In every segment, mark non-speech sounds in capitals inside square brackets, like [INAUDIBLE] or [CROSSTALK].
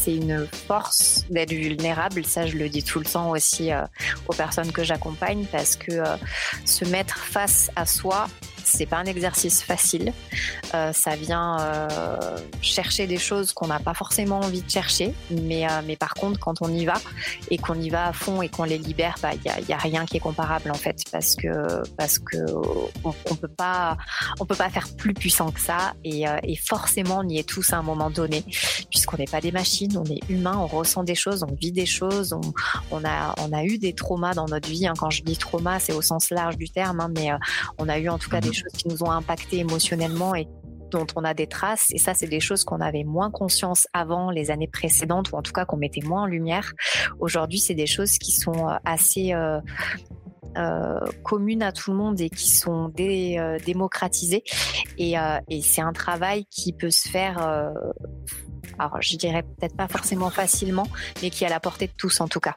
c'est une force d'être vulnérable. Ça, je le dis tout le temps aussi euh, aux personnes que j'accompagne parce que euh, se mettre face à soi, c'est pas un exercice facile. Euh, ça vient euh, chercher des choses qu'on n'a pas forcément envie de chercher, mais, euh, mais par contre, quand on y va et qu'on y va à fond et qu'on les libère, bah, il n'y a, a, rien qui est comparable en fait, parce que parce que on, on peut pas peut pas faire plus puissant que ça, et, forcément on y est tous à un moment donné, puisqu'on n'est pas des machines, on est humain, on ressent des choses, on vit des choses, on, on a on a eu des traumas dans notre vie. Hein. Quand je dis trauma, c'est au sens large du terme, hein, mais on a eu en tout cas des mhm. choses qui nous ont impacté émotionnellement et dont on a des traces. Et ça, c'est des choses qu'on avait moins conscience avant les années précédentes, ou en tout cas qu'on mettait moins en lumière. Aujourd'hui, c'est des choses qui sont euh, assez euh, euh, communes à tout le monde et qui sont dé, démocratisées. Et, et c'est un travail qui peut se faire. alors, je dirais peut-être pas forcément facilement, mais qui est à la portée de tous en tout cas.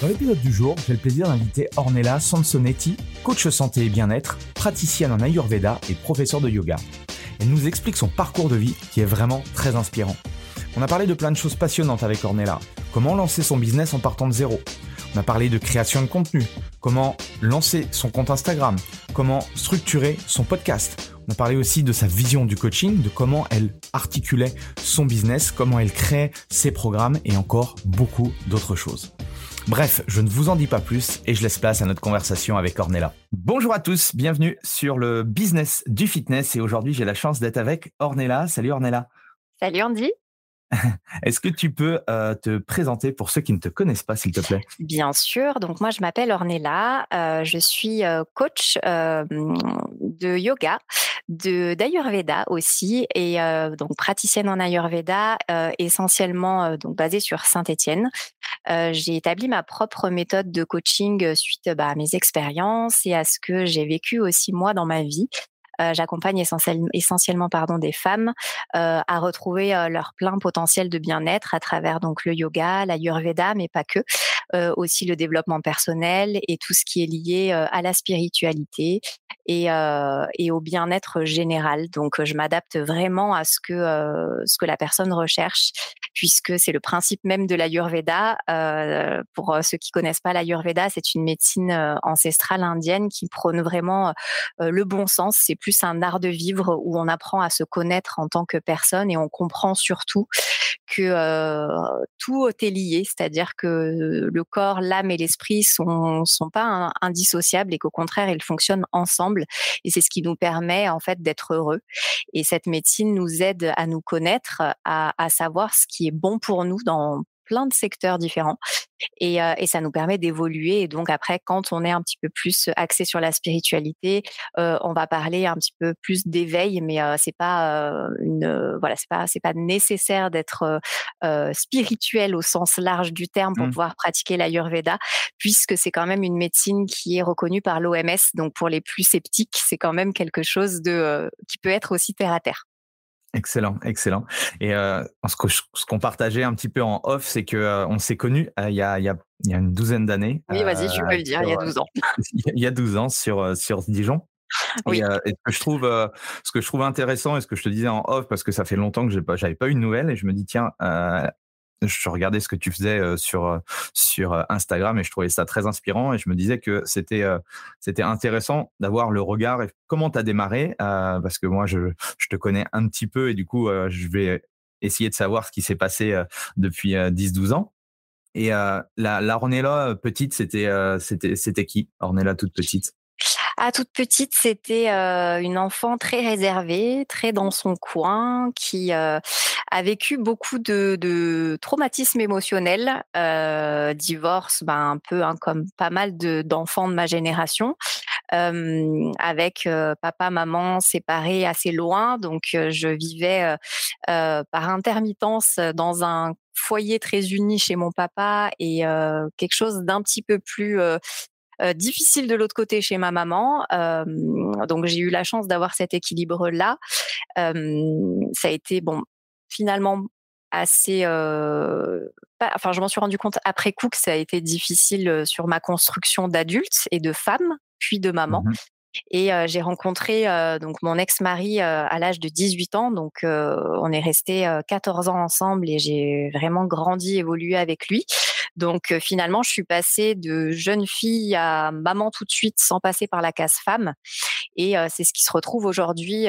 Dans l'épisode du jour, j'ai le plaisir d'inviter Ornella Sansonetti, coach santé et bien-être, praticienne en Ayurveda et professeur de yoga. Elle nous explique son parcours de vie qui est vraiment très inspirant. On a parlé de plein de choses passionnantes avec Ornella. Comment lancer son business en partant de zéro? On a parlé de création de contenu, comment lancer son compte Instagram, comment structurer son podcast? On a parlé aussi de sa vision du coaching, de comment elle articulait son business, comment elle crée ses programmes et encore beaucoup d'autres choses. Bref, je ne vous en dis pas plus et je laisse place à notre conversation avec Ornella. Bonjour à tous, bienvenue sur le business du fitness et aujourd'hui j'ai la chance d'être avec Ornella. Salut Ornella. Salut Andy. [LAUGHS] Est-ce que tu peux euh, te présenter pour ceux qui ne te connaissent pas, s'il te plaît? Bien sûr. Donc moi, je m'appelle Ornella. Euh, je suis euh, coach de yoga, de d'Ayurveda aussi, et donc praticienne en Ayurveda, essentiellement donc basée sur Saint-Étienne. j'ai établi ma propre méthode de coaching suite bah, à mes expériences et à ce que j'ai vécu aussi moi dans ma vie. Euh, j'accompagne essentiellement, pardon, des femmes euh, à retrouver euh, leur plein potentiel de bien-être à travers donc le yoga, la Yurveda, mais pas que, aussi le développement personnel et tout ce qui est lié à la spiritualité et, euh, et au bien-être général. Donc, je m'adapte vraiment à ce que euh, ce que la personne recherche, puisque c'est le principe même de l'Ayurveda. Euh, pour ceux qui connaissent pas l'Ayurveda, c'est une médecine ancestrale indienne qui prône vraiment le bon sens. C'est plus un art de vivre où on apprend à se connaître en tant que personne et on comprend surtout que euh, tout est lié, c'est-à-dire que le corps, l'âme et l'esprit sont sont pas indissociables et qu'au contraire ils fonctionnent ensemble et c'est ce qui nous permet en fait d'être heureux. Et cette médecine nous aide à nous connaître, à, à savoir ce qui est bon pour nous dans plein de secteurs différents. Et, et, ça nous permet d'évoluer. Et donc après, quand on est un petit peu plus axé sur la spiritualité, on va parler un petit peu plus d'éveil, mais c'est pas une voilà, c'est pas c'est pas nécessaire d'être spirituel au sens large du terme pour mmh. pouvoir pratiquer l'Ayurveda, puisque c'est quand même une médecine qui est reconnue par l'OMS. Donc pour les plus sceptiques, c'est quand même quelque chose de qui peut être aussi terre à terre. Excellent, excellent. Et euh, ce qu'on partageait un petit peu en off, c'est que euh, on s'est connus euh, il, y a, il, y a, il y a une douzaine d'années. Oui, vas-y, tu peux le dire, il y a 12 ans. [LAUGHS] il y a 12 ans sur, sur Dijon. Oui. Et, ce que je trouve, ce que je trouve intéressant et ce que je te disais en off, parce que ça fait longtemps que j'avais pas, pas eu de nouvelles, et je me dis tiens, je regardais ce que tu faisais euh, sur euh, sur euh, Instagram et je trouvais ça très inspirant et je me disais que c'était c'était intéressant d'avoir le regard et comment tu as démarré parce que moi je je te connais un petit peu et du coup je vais essayer de savoir ce qui s'est passé depuis 10 12 ans. Et la, la Ornella petite, c'était c'était c'était qui Ornella toute petite? À toute petite, c'était euh, une enfant très réservée, très dans son coin, qui euh, a vécu beaucoup de, traumatismes émotionnels, euh, divorce, ben un peu hein, comme pas mal d'enfants de, ma génération, avec papa, maman séparés assez loin, donc je vivais par intermittence dans un foyer très uni chez mon papa et quelque chose d'un petit peu plus difficile de l'autre côté chez ma maman. Euh, donc j'ai eu la chance d'avoir cet équilibre là. Euh, ça a été bon finalement assez enfin je m'en suis rendu compte après coup que ça a été difficile sur ma construction d'adulte et de femme puis de maman mmh et j'ai rencontré donc mon ex-mari à l'âge de 18 ans. Donc on est resté 14 ans ensemble et j'ai vraiment grandi, évolué avec lui. Donc finalement, je suis passée de jeune fille à maman tout de suite sans passer par la case femme. Et c'est ce qui se retrouve aujourd'hui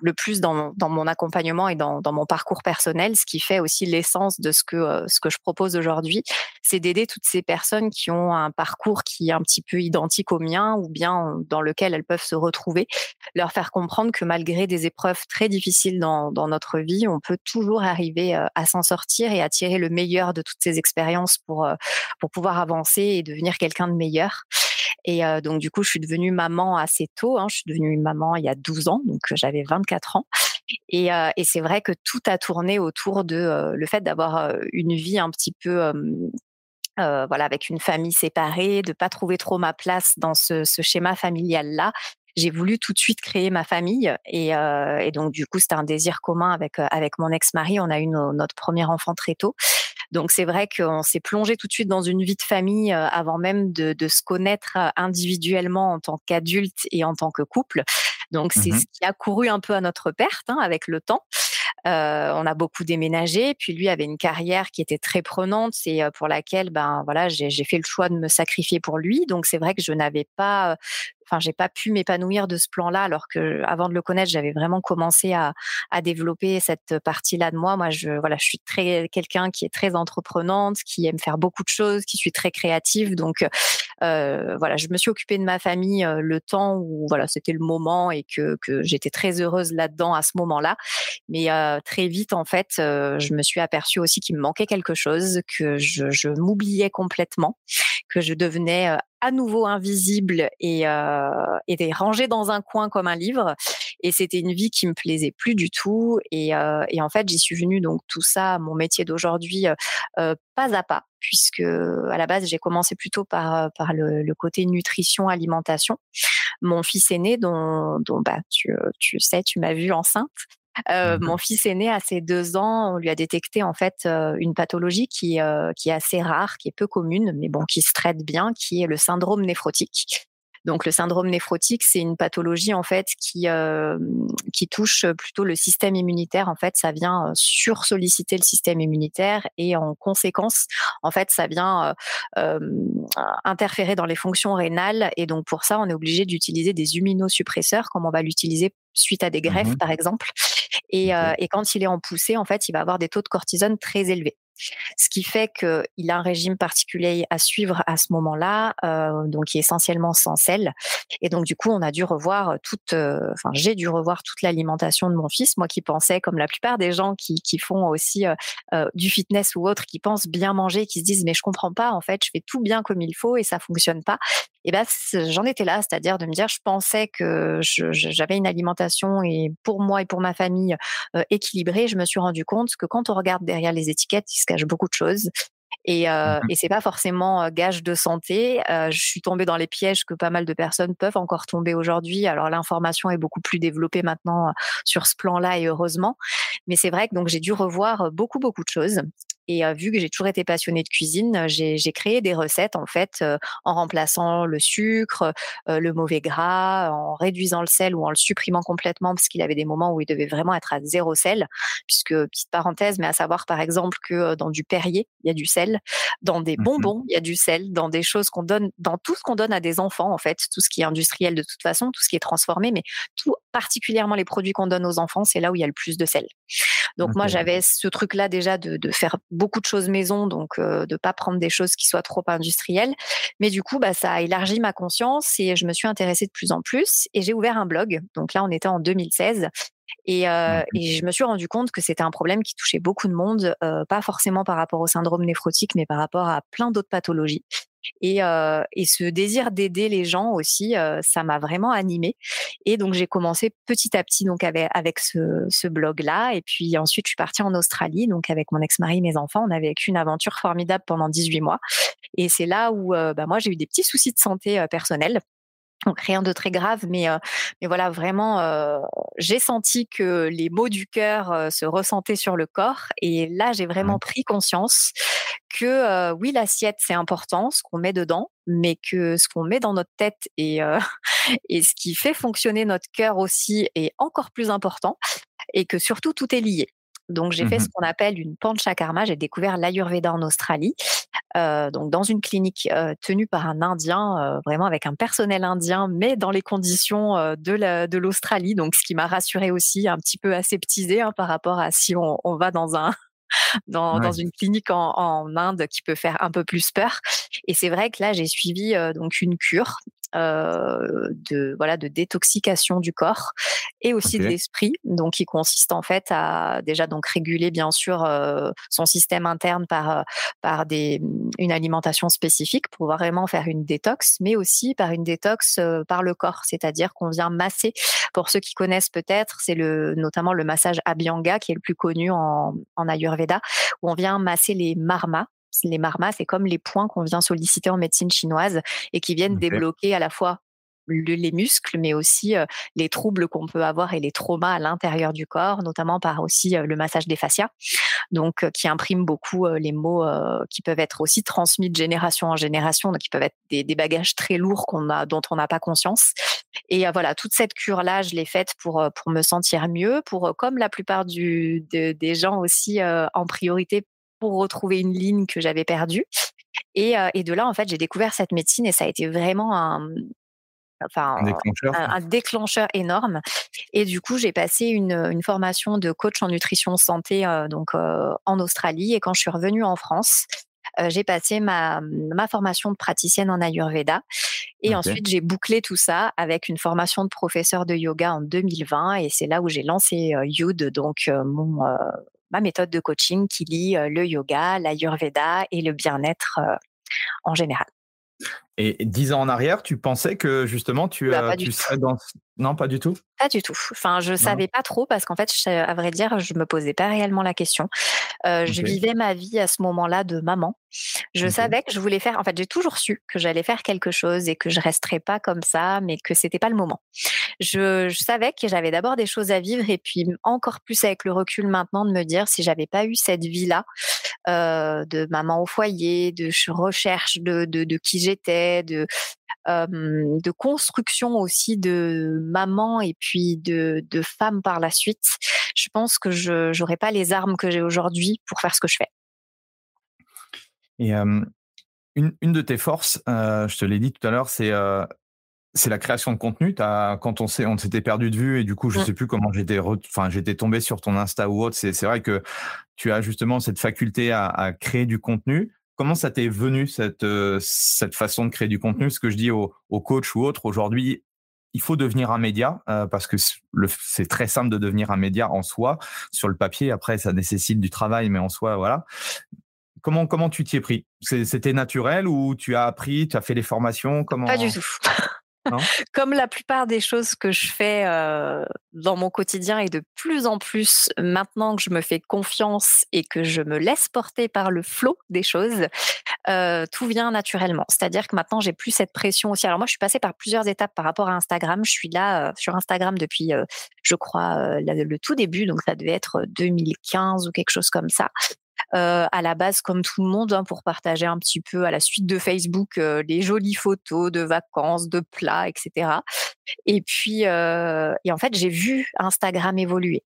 le plus dans, mon accompagnement et dans, mon parcours personnel, ce qui fait aussi l'essence de ce que, euh, ce que je propose aujourd'hui, c'est d'aider toutes ces personnes qui ont un parcours qui est un petit peu identique au mien ou bien dans lequel elles peuvent se retrouver, leur faire comprendre que malgré des épreuves très difficiles dans, dans notre vie, on peut toujours arriver euh, à s'en sortir et à tirer le meilleur de toutes ces expériences pour, euh, pour pouvoir avancer et devenir quelqu'un de meilleur. Et donc, du coup, je suis devenue maman assez tôt. Hein. Je suis devenue maman il y a 12 ans, donc j'avais 24 ans. Et, c'est vrai que tout a tourné autour de le fait d'avoir une vie un petit peu voilà, avec une famille séparée, de pas trouver trop ma place dans ce, schéma familial là. J'ai voulu tout de suite créer ma famille et, et donc du coup c'était un désir commun avec avec mon ex-mari. On a eu notre premier enfant très tôt. Donc c'est vrai qu'on s'est plongé tout de suite dans une vie de famille euh, avant même de, de se connaître euh, individuellement en tant qu'adulte et en tant que couple. Donc c'est mmh ce qui a couru un peu à notre perte hein, avec le temps. Euh, on a beaucoup déménagé, puis lui avait une carrière qui était très prenante et pour laquelle ben voilà j'ai fait le choix de me sacrifier pour lui. Donc c'est vrai que je n'avais pas enfin j'ai pas pu m'épanouir de ce plan-là alors que avant de le connaître j'avais vraiment commencé à, développer cette partie-là de moi. Moi je voilà je suis très quelqu'un qui est très entreprenante qui aime faire beaucoup de choses qui suis très créative. Donc euh, voilà je me suis occupée de ma famille euh, le temps où voilà c'était le moment et que, que j'étais très heureuse là-dedans à ce moment-là. Mais euh, très vite en fait je me suis aperçue aussi qu'il me manquait quelque chose que je, m'oubliais complètement que je devenais à nouveau invisible et, euh, et rangé dans un coin comme un livre. Et c'était une vie qui me plaisait plus du tout. Et, euh, et en fait, j'y suis venue donc tout ça, mon métier d'aujourd'hui, euh, pas à pas, puisque à la base j'ai commencé plutôt par par le, le, côté nutrition alimentation. Mon fils aîné, dont, dont bah tu tu sais, tu m'as vu enceinte. Euh, mon fils aîné, à ses deux ans, on lui a détecté en fait euh, une pathologie qui, euh, qui est assez rare, qui est peu commune, mais bon, qui se traite bien, qui est le syndrome néphrotique. Donc le syndrome néphrotique, c'est une pathologie en fait qui euh, qui touche plutôt le système immunitaire. En fait, ça vient sursolliciter le système immunitaire et en conséquence, en fait, ça vient euh, interférer dans les fonctions rénales. Et donc pour ça, on est obligé d'utiliser des immunosuppresseurs, comme on va l'utiliser suite à des greffes, mmh par exemple. Et, et quand il est en poussée, en fait, il va avoir des taux de cortisone très élevés. Ce qui fait qu'il a un régime particulier à suivre à ce moment-là, euh, donc qui est essentiellement sans sel. Et donc du coup, on a dû revoir toute, euh, enfin j'ai dû revoir toute l'alimentation de mon fils, moi qui pensais, comme la plupart des gens qui, qui font aussi euh, du fitness ou autre, qui pensent bien manger, qui se disent mais je comprends pas, en fait, je fais tout bien comme il faut et ça fonctionne pas. Et ben j'en étais là, c'est-à-dire de me dire, je pensais que j'avais une alimentation et pour moi et pour ma famille équilibrée. Je me suis rendu compte que quand on regarde derrière les étiquettes, cache beaucoup de choses. Et, euh, mmh et c'est pas forcément gage de santé. Euh, je suis tombée dans les pièges que pas mal de personnes peuvent encore tomber aujourd'hui. Alors l'information est beaucoup plus développée maintenant sur ce plan-là et heureusement. Mais c'est vrai que donc j'ai dû revoir beaucoup beaucoup de choses. Et vu que j'ai toujours été passionnée de cuisine, j'ai créé des recettes en fait en remplaçant le sucre, le mauvais gras, en réduisant le sel ou en le supprimant complètement parce qu'il y avait des moments où il devait vraiment être à zéro sel. Puisque petite parenthèse, mais à savoir par exemple que dans du Perrier il y a du sel, dans des mmh bonbons il y a du sel, dans des choses qu'on donne, dans tout ce qu'on donne à des enfants en fait, tout ce qui est industriel de toute façon, tout ce qui est transformé, mais tout particulièrement les produits qu'on donne aux enfants, c'est là où il y a le plus de sel. Donc moi j'avais ce truc là déjà de, de faire beaucoup de choses maison, donc euh, de pas prendre des choses qui soient trop industrielles. Mais du coup, bah, ça a élargi ma conscience et je me suis intéressée de plus en plus. Et j'ai ouvert un blog. Donc là, on était en 2016. Et, euh, et, je me suis rendu compte que c'était un problème qui touchait beaucoup de monde, euh, pas forcément par rapport au syndrome néphrotique, mais par rapport à plein d'autres pathologies. Et, ce désir d'aider les gens aussi, ça m'a vraiment animée. Et donc j'ai commencé petit à petit donc avec, avec ce, blog-là. Et puis ensuite je suis partie en Australie, donc avec mon ex-mari mes enfants. On a vécu une aventure formidable pendant 18 mois. Et c'est là où euh, moi j'ai eu des petits soucis de santé personnelle. Donc rien de très grave, mais euh, mais voilà vraiment, euh, j'ai senti que les mots du cœur euh, se ressentaient sur le corps, et là j'ai vraiment pris conscience que oui l'assiette c'est important, ce qu'on met dedans, mais que ce qu'on met dans notre tête et [LAUGHS] et ce qui fait fonctionner notre cœur aussi est encore plus important, et que surtout tout est lié. Donc j'ai fait mmh ce qu'on appelle une panchakarma. J'ai découvert l'Ayurveda en Australie, euh, donc dans une clinique euh, tenue par un Indien, euh, vraiment avec un personnel indien, mais dans les conditions de l'Australie. donc ce qui m'a rassurée aussi, un petit peu aseptisée hein, par rapport à si on, on va dans un [LAUGHS] dans, dans, une clinique en, en, Inde qui peut faire un peu plus peur. Et c'est vrai que là, j'ai suivi donc une cure de voilà de détoxication du corps et aussi de l'esprit, donc qui consiste en fait à déjà donc réguler bien sûr euh, son système interne par euh, par des une alimentation spécifique pour vraiment faire une détox, mais aussi par une détox par le corps, c'est-à-dire qu'on vient masser. Pour ceux qui connaissent peut-être, c'est le notamment le massage Abhyanga qui est le plus connu en, en Ayurveda, où on vient masser les marmas, les marmas, c'est comme les points qu'on vient solliciter en médecine chinoise et qui viennent débloquer à la fois les muscles, mais aussi les troubles qu'on peut avoir et les traumas à l'intérieur du corps, notamment par aussi le massage des fascias, donc qui imprime beaucoup les mots qui peuvent être aussi transmis de génération en génération, donc qui peuvent être des, bagages très lourds qu'on a, dont on n'a pas conscience. Et voilà, toute cette cure-là, je l'ai faite pour pour me sentir mieux, pour comme la plupart du, des gens aussi en priorité pour retrouver une ligne que j'avais perdue. Et, et, de là, en fait, j'ai découvert cette médecine et ça a été vraiment un, enfin, un déclencheur. énorme. Et du coup, j'ai passé une, une, formation de coach en nutrition santé donc en Australie. Et quand je suis revenue en France, j'ai passé ma, ma, formation de praticienne en Ayurveda. Et ensuite, j'ai bouclé tout ça avec une formation de professeur de yoga en 2020. Et c'est là où j'ai lancé Yud, donc mon ma méthode de coaching qui lie le yoga, l'ayurveda et le bien-être en général. Et dix ans en arrière, tu pensais que justement tu, bah, tu serais dans non, pas du tout? Pas du tout. Enfin, je savais pas trop parce qu'en fait, à vrai dire, je me posais pas réellement la question. Euh, je vivais ma vie à ce moment-là de maman. Je savais que je voulais faire. En fait, j'ai toujours su que j'allais faire quelque chose et que je resterais pas comme ça, mais que c'était pas le moment. Je, savais que j'avais d'abord des choses à vivre et puis encore plus avec le recul maintenant de me dire si j'avais pas eu cette vie-là euh, de maman au foyer, de recherche de, de, qui j'étais, de de construction aussi de maman et puis de, de femme par la suite, je pense que je n'aurais pas les armes que j'ai aujourd'hui pour faire ce que je fais. Et une, une, de tes forces, je te l'ai dit tout à l'heure, c'est c'est la création de contenu. As, quand on s'est, on s'était perdu de vue et du coup, je ne mmh. sais plus comment j'étais, enfin, j'étais tombé sur ton Insta ou autre. C'est, vrai que tu as justement cette faculté à, créer du contenu. Comment ça t'est venu cette, euh, cette façon de créer du contenu? Ce que je dis aux, coachs ou autres aujourd'hui, il faut devenir un média euh, parce que c'est très simple de devenir un média en soi sur le papier. Après, ça nécessite du travail, mais en soi, voilà. Comment, comment tu t'y es pris? C'était naturel ou tu as appris, tu as fait des formations? Comment... Pas du tout. Comme la plupart des choses que je fais euh, dans mon quotidien et de plus en plus maintenant que je me fais confiance et que je me laisse porter par le flot des choses, euh, tout vient naturellement. C'est-à-dire que maintenant j'ai plus cette pression aussi. Alors moi je suis passée par plusieurs étapes par rapport à Instagram. Je suis là euh, sur Instagram depuis, je crois, le tout début, donc ça devait être 2015 ou quelque chose comme ça. Euh, à la base comme tout le monde hein, pour partager un petit peu à la suite de Facebook euh, les jolies photos de vacances, de plats, etc. Et puis, euh, et en fait, j'ai vu Instagram évoluer.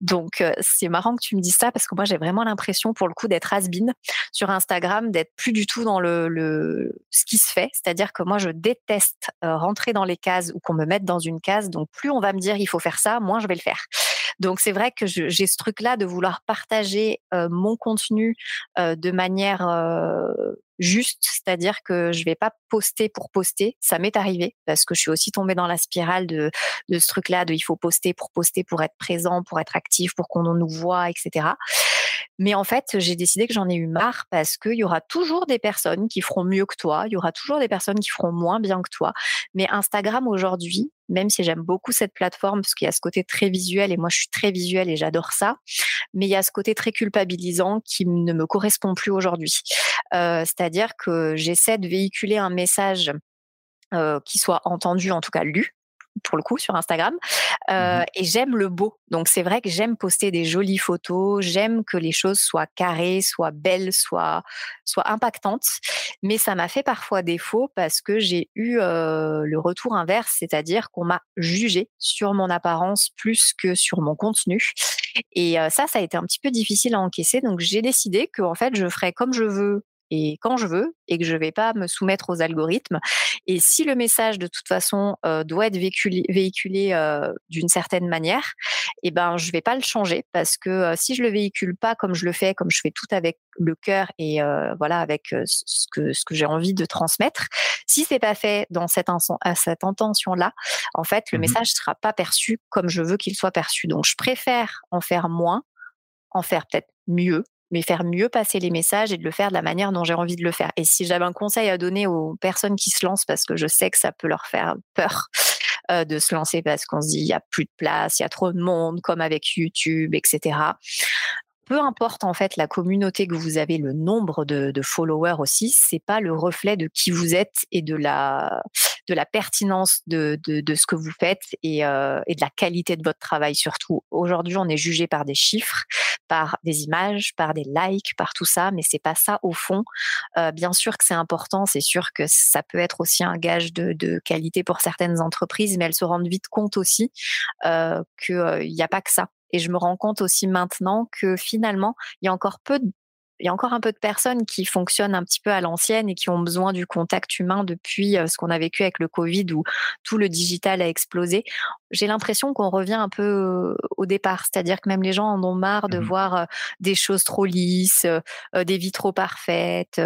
Donc, c'est marrant que tu me dises ça parce que moi, j'ai vraiment l'impression, pour le coup, d'être has sur Instagram, d'être plus du tout dans le, le ce qui se fait. C'est-à-dire que moi, je déteste rentrer dans les cases ou qu'on me mette dans une case. Donc, plus on va me dire il faut faire ça, moins je vais le faire. Donc, c'est vrai que j'ai ce truc-là de vouloir partager mon contenu de manière juste, c'est-à-dire que je vais pas poster pour poster. Ça m'est arrivé parce que je suis aussi tombée dans la spirale de, de ce truc-là de il faut poster pour poster, pour être présent, pour être actif, pour qu'on nous voit, etc. Mais en fait, j'ai décidé que j'en ai eu marre parce qu'il y aura toujours des personnes qui feront mieux que toi, il y aura toujours des personnes qui feront moins bien que toi. Mais Instagram aujourd'hui, même si j'aime beaucoup cette plateforme parce qu'il y a ce côté très visuel et moi je suis très visuel et j'adore ça, mais il y a ce côté très culpabilisant qui ne me correspond plus aujourd'hui. Euh, c'est-à-dire que j'essaie de véhiculer un message euh, qui soit entendu, en tout cas lu, pour le coup sur Instagram. Mmh euh, et j'aime le beau. Donc c'est vrai que j'aime poster des jolies photos, j'aime que les choses soient carrées, soient belles, soient, soient impactantes. Mais ça m'a fait parfois défaut parce que j'ai eu euh, le retour inverse, c'est-à-dire qu'on m'a jugé sur mon apparence plus que sur mon contenu. Et euh, ça, ça a été un petit peu difficile à encaisser. Donc j'ai décidé que en fait, je ferais comme je veux et quand je veux et que je ne vais pas me soumettre aux algorithmes. Et si le message de toute façon euh, doit être véhiculé, véhiculé euh, d'une certaine manière, eh ben je vais pas le changer parce que euh, si je le véhicule pas comme je le fais, comme je fais tout avec le cœur et voilà avec ce que ce que j'ai envie de transmettre, si c'est pas fait dans cette, cette intention là, en fait le mmh message sera pas perçu comme je veux qu'il soit perçu. Donc je préfère en faire moins, en faire peut-être mieux mais faire mieux passer les messages et de le faire de la manière dont j'ai envie de le faire. Et si j'avais un conseil à donner aux personnes qui se lancent, parce que je sais que ça peut leur faire peur euh, de se lancer parce qu'on se dit il y a plus de place, il y a trop de monde, comme avec YouTube, etc peu importe en fait la communauté que vous avez, le nombre de, followers aussi, c'est pas le reflet de qui vous êtes et de la de la pertinence de, de, ce que vous faites et, euh, et, de la qualité de votre travail surtout. Aujourd'hui, on est jugé par des chiffres, par des images, par des likes, par tout ça, mais c'est pas ça au fond. Euh, bien sûr que c'est important, c'est sûr que ça peut être aussi un gage de, qualité pour certaines entreprises, mais elles se rendent vite compte aussi euh, qu'il n'y a pas que ça. Et je me rends compte aussi maintenant que finalement, il y a encore peu de il y a encore un peu de personnes qui fonctionnent un petit peu à l'ancienne et qui ont besoin du contact humain depuis euh, ce qu'on a vécu avec le Covid où tout le digital a explosé. J'ai l'impression qu'on revient un peu euh, au départ, c'est-à-dire que même les gens en ont marre de mmh voir euh, des choses trop lisses, des vies trop parfaites.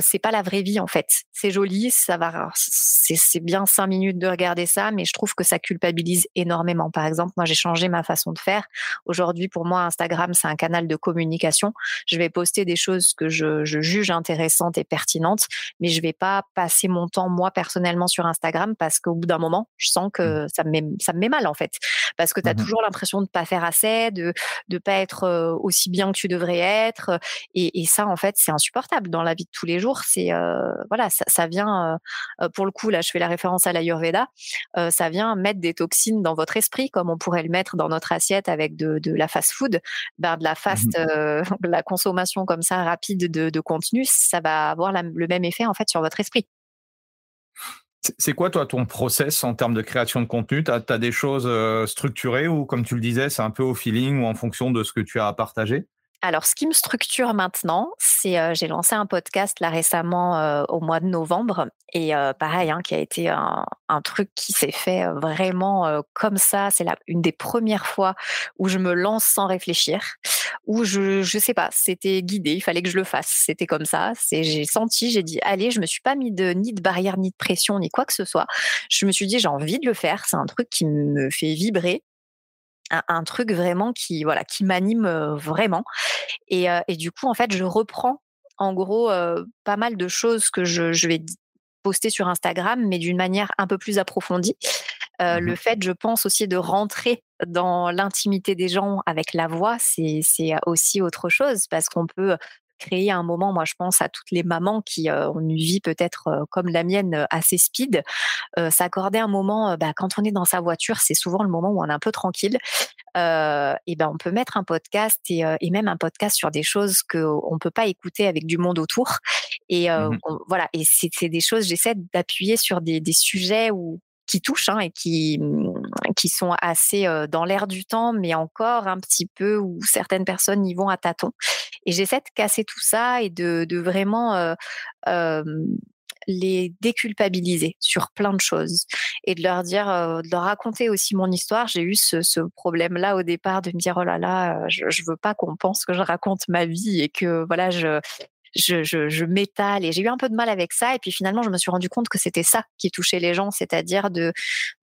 c'est pas la vraie vie en fait. C'est joli, ça va, c'est bien cinq minutes de regarder ça, mais je trouve que ça culpabilise énormément. Par exemple, moi j'ai changé ma façon de faire. Aujourd'hui, pour moi, Instagram c'est un canal de communication. Je vais poster des choses que je, juge intéressantes et pertinentes, mais je vais pas passer mon temps moi personnellement sur Instagram parce qu'au bout d'un moment, je sens que mmh. ça me met, ça me met mal en fait, parce que tu as mmh toujours l'impression de pas faire assez, de de pas être euh, aussi bien que tu devrais être, et, ça en fait c'est insupportable dans la vie de tous les jours. C'est euh, voilà, ça, vient euh, pour le coup là, je fais la référence à l'Ayurveda, ça vient mettre des toxines dans votre esprit comme on pourrait le mettre dans notre assiette avec de, la fast-food, ben, de la mmh fast, [LAUGHS] la consommation comme ça rapide de, contenu, ça va avoir le même effet en fait sur votre esprit. C'est quoi, toi, ton process en termes de création de contenu? Tu as, des choses euh, structurées ou, comme tu le disais, c'est un peu au feeling ou en fonction de ce que tu as à partager? Alors, ce qui me structure maintenant, c'est euh, j'ai lancé un podcast là récemment euh, au mois de novembre et euh, pareil, hein, qui a été un, truc qui s'est fait vraiment comme ça. C'est une des premières fois où je me lance sans réfléchir, où je je sais pas, c'était guidé, il fallait que je le fasse. C'était comme ça. C'est j'ai senti, j'ai dit allez, je me suis pas mis de ni de barrière ni de pression ni quoi que ce soit. Je me suis dit j'ai envie de le faire. C'est un truc qui me fait vibrer un, truc vraiment qui voilà qui m'anime vraiment. Et, et, du coup, en fait, je reprends en gros pas mal de choses que je, je vais poster sur Instagram, mais d'une manière un peu plus approfondie. Euh, mmh le fait, je pense aussi, de rentrer dans l'intimité des gens avec la voix, c'est aussi autre chose parce qu'on peut créer un moment, moi je pense à toutes les mamans qui ont une vie peut-être comme la mienne assez speed, s'accorder un moment, bah, quand on est dans sa voiture, c'est souvent le moment où on est un peu tranquille, et ben on peut mettre un podcast et, même un podcast sur des choses qu'on ne peut pas écouter avec du monde autour. Et mmh voilà, et c'est des choses, j'essaie d'appuyer sur des, des sujets où qui touchent hein, et qui, mmh, qui sont assez dans l'air du temps, mais encore un petit peu où certaines personnes y vont à tâtons. Et j'essaie de casser tout ça et de, de vraiment les déculpabiliser sur plein de choses et de leur dire, de raconter aussi mon histoire. J'ai eu ce, ce problème-là au départ de me dire oh là là, je, je veux pas qu'on pense que je raconte ma vie et que voilà je je, je, je m'étale et j'ai eu un peu de mal avec ça. Et puis finalement, je me suis rendu compte que c'était ça qui touchait les gens, c'est-à-dire de,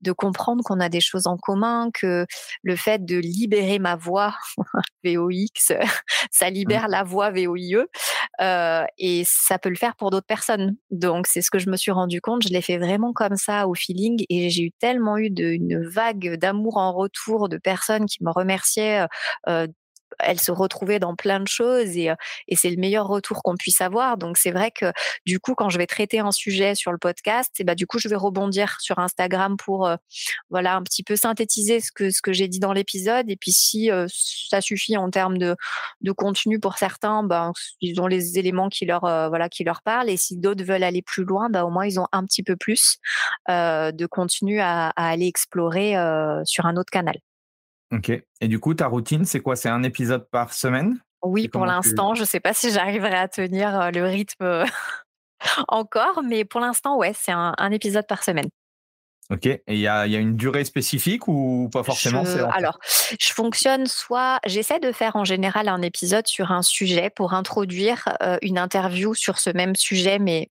de comprendre qu'on a des choses en commun, que le fait de libérer ma voix, [LAUGHS] VOX, ça mmh. libère la voix VOIE, euh, et ça peut le faire pour d'autres personnes. Donc c'est ce que je me suis rendu compte. Je l'ai fait vraiment comme ça au feeling et j'ai eu tellement eu de, une vague d'amour en retour de personnes qui me remerciaient euh, elle se retrouvait dans plein de choses et, et c'est le meilleur retour qu'on puisse avoir. Donc c'est vrai que du coup, quand je vais traiter un sujet sur le podcast, et bah, du coup, je vais rebondir sur Instagram pour voilà un petit peu synthétiser ce que, ce que j'ai dit dans l'épisode. Et puis si ça suffit en termes de, de contenu pour certains, ben, ils ont les éléments qui leur, voilà, qui leur parlent. Et si d'autres veulent aller plus loin, bah, au moins ils ont un petit peu plus de contenu à aller explorer sur un autre canal. Ok. Et du coup, ta routine, c'est quoi? C'est un épisode par semaine? Oui, pour l'instant. Je ne sais pas si j'arriverai à tenir euh, le rythme euh, [LAUGHS] encore, mais pour l'instant, ouais, c'est un, épisode par semaine. Ok. Et il y a, une durée spécifique ou pas forcément? Alors, je fonctionne soit, j'essaie de faire en général un épisode sur un sujet pour introduire euh, une interview sur ce même sujet, mais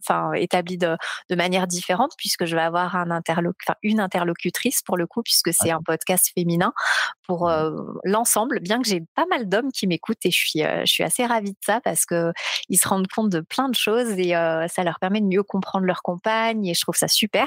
enfin établi de, de, manière différente puisque je vais avoir un interloc une interlocutrice pour le coup puisque c'est un podcast féminin pour euh, l'ensemble bien que j'ai pas mal d'hommes qui m'écoutent et je suis euh, je suis assez ravie de ça parce que ils se rendent compte de plein de choses et ça leur permet de mieux comprendre leur compagne et je trouve ça super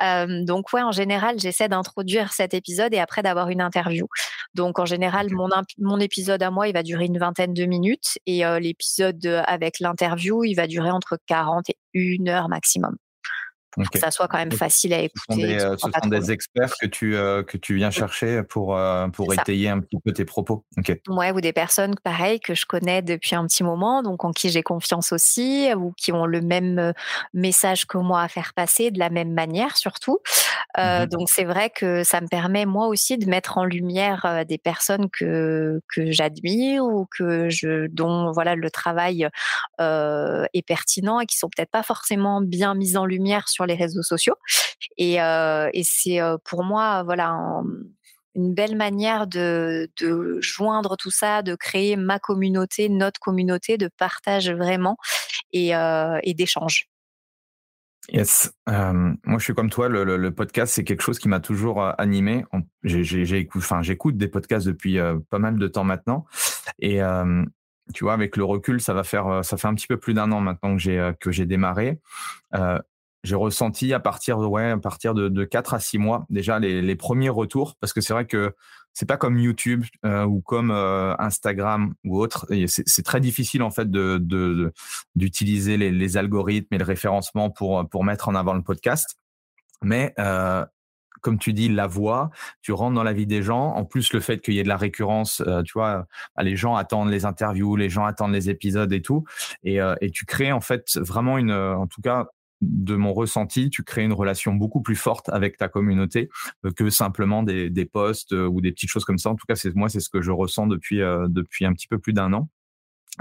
donc ouais, en général, j'essaie d'introduire cet épisode et après d'avoir une interview. Donc en général, mon, mon épisode à moi, il va durer une vingtaine de minutes et l'épisode avec l'interview, il va durer entre 40 et une heure maximum pour que ça soit quand même facile à écouter. Ce sont des, des experts que tu, euh, que tu viens chercher pour, euh, pour étayer un petit peu tes propos. Ouais, ou des personnes, pareil, que je connais depuis un petit moment, donc en qui j'ai confiance aussi, ou qui ont le même euh, message que moi à faire passer, de la même manière surtout. Mmh donc c'est vrai que ça me permet moi aussi de mettre en lumière des personnes que, que j'admire ou que je, dont voilà, le travail est pertinent et qui sont peut-être pas forcément bien mises en lumière sur les réseaux sociaux. Et, et c'est pour moi, voilà, une belle manière de, joindre tout ça, de créer ma communauté, notre communauté, de partage vraiment et, et d'échange. Yes, moi je suis comme toi. Le, podcast c'est quelque chose qui m'a toujours animé. J'écoute des podcasts depuis pas mal de temps maintenant, et tu vois, avec le recul, ça va faire, ça fait un petit peu plus d'un an maintenant que j'ai que j'ai démarré j'ai ressenti à partir de ouais, à partir de, de 4 à 6 mois déjà les, les premiers retours parce que c'est vrai que c'est pas comme YouTube euh, ou comme euh, Instagram ou autre. C'est très difficile en fait d'utiliser les, algorithmes et le référencement pour pour mettre en avant le podcast. Mais euh, comme tu dis, la voix, tu rentres dans la vie des gens. En plus, le fait qu'il y ait de la récurrence, tu vois, bah, les gens attendent les interviews, les gens attendent les épisodes et tout. Et, et tu crées en fait vraiment une, en tout cas, de mon ressenti, tu crées une relation beaucoup plus forte avec ta communauté que simplement des, des posts ou des petites choses comme ça. En tout cas, c'est moi, c'est ce que je ressens depuis depuis un petit peu plus d'un an.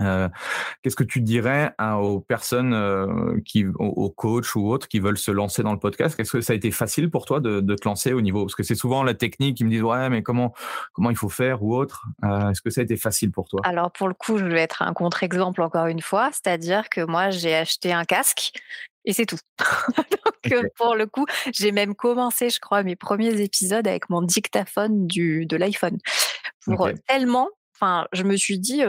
Euh, qu'est-ce que tu dirais aux personnes euh, qui, aux, coachs ou autres qui veulent se lancer dans le podcast? Est-ce que ça a été facile pour toi de, te lancer au niveau? Parce que c'est souvent la technique qui me disent ouais, mais comment comment il faut faire ou autre. Euh, est-ce que ça a été facile pour toi? Alors pour le coup, je vais être un contre-exemple encore une fois, c'est-à-dire que moi j'ai acheté un casque et c'est tout. [LAUGHS] Donc pour le coup, j'ai même commencé, je crois, mes premiers épisodes avec mon dictaphone du de l'iPhone pour tellement. Enfin, je me suis dit,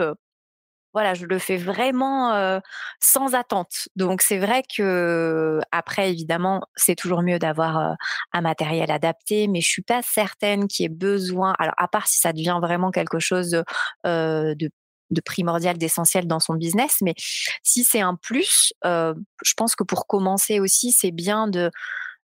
voilà, je le fais vraiment sans attente. Donc c'est vrai que après évidemment, c'est toujours mieux d'avoir un matériel adapté, mais je suis pas certaine qu'il y ait besoin. Alors à part si ça devient vraiment quelque chose de, de primordial, d'essentiel dans son business, mais si c'est un plus, je pense que pour commencer aussi, c'est bien de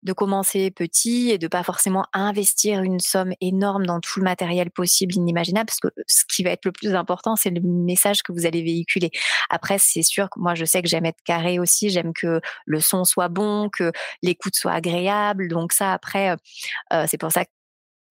de commencer petit et de pas forcément investir une somme énorme dans tout le matériel possible, inimaginable, parce que ce qui va être le plus important, c'est le message que vous allez véhiculer. Après, c'est sûr que moi, je sais que j'aime être carré aussi, j'aime que le son soit bon, que l'écoute soit agréable. Donc ça, après, euh, c'est pour ça que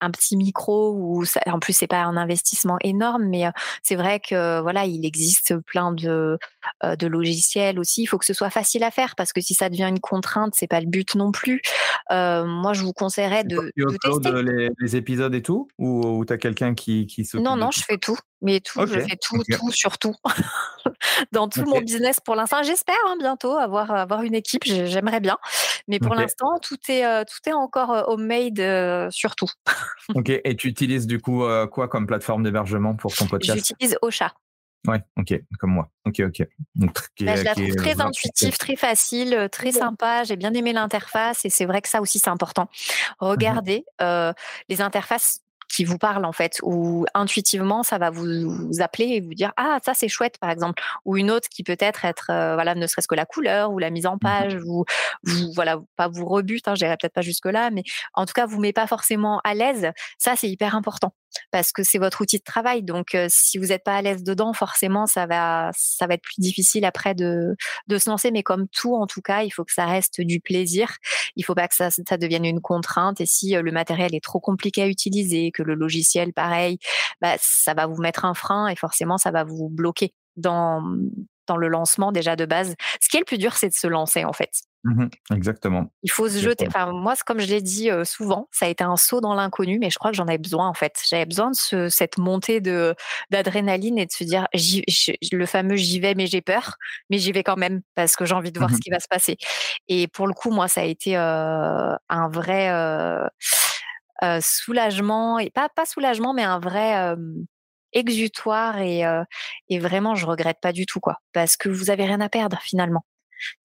un petit micro ou en plus c'est pas un investissement énorme mais c'est vrai que voilà il existe plein de de logiciels aussi. Il faut que ce soit facile à faire parce que si ça devient une contrainte c'est pas le but non plus. Moi je vous conseillerais de, de tester. les, épisodes et tout? Ou, tu as quelqu'un qui qui non non je fais tout mais tout je fais tout tout sur tout [LAUGHS] dans tout mon business pour l'instant j'espère hein, bientôt avoir avoir une équipe j'aimerais bien mais pour l'instant tout est tout est encore homemade sur tout ok, et tu utilises du coup euh, quoi comme plateforme d'hébergement pour ton [LAUGHS] podcast? J'utilise Ocha. Ouais, ok, comme moi. Ok, ok. Donc, bah, je la trouve très intuitive, très facile, euh, très sympa. J'ai bien aimé l'interface et c'est vrai que ça aussi c'est important. Mmh Regardez euh, les interfaces qui vous parle en fait, ou intuitivement ça va vous, appeler et vous dire ah ça c'est chouette par exemple, ou une autre qui peut être être euh, voilà ne serait-ce que la couleur ou la mise en mmh page, ou vous, voilà pas vous rebute, hein, j'irai peut-être pas jusque là, mais en tout cas vous met pas forcément à l'aise. Ça c'est hyper important parce que c'est votre outil de travail. Donc, euh, si vous n'êtes pas à l'aise dedans, forcément, ça va, ça va être plus difficile après de, de se lancer. Mais comme tout, en tout cas, il faut que ça reste du plaisir. Il faut pas que ça, ça devienne une contrainte. Et si euh, le matériel est trop compliqué à utiliser, que le logiciel, pareil, bah, ça va vous mettre un frein et forcément, ça va vous bloquer dans, dans le lancement déjà de base. Ce qui est le plus dur, c'est de se lancer en fait. Mmh exactement. Il faut se jeter. Enfin, moi, comme je l'ai dit souvent, ça a été un saut dans l'inconnu, mais je crois que j'en avais besoin en fait. J'avais besoin de cette montée de d'adrénaline et de se dire le fameux j'y vais, mais j'ai peur, mais j'y vais quand même parce que j'ai envie de voir ce mmh qui va se passer. Et pour le coup, moi, ça a été un vrai soulagement et pas pas soulagement, mais un vrai exutoire et, et vraiment je regrette pas du tout quoi parce que vous avez rien à perdre finalement.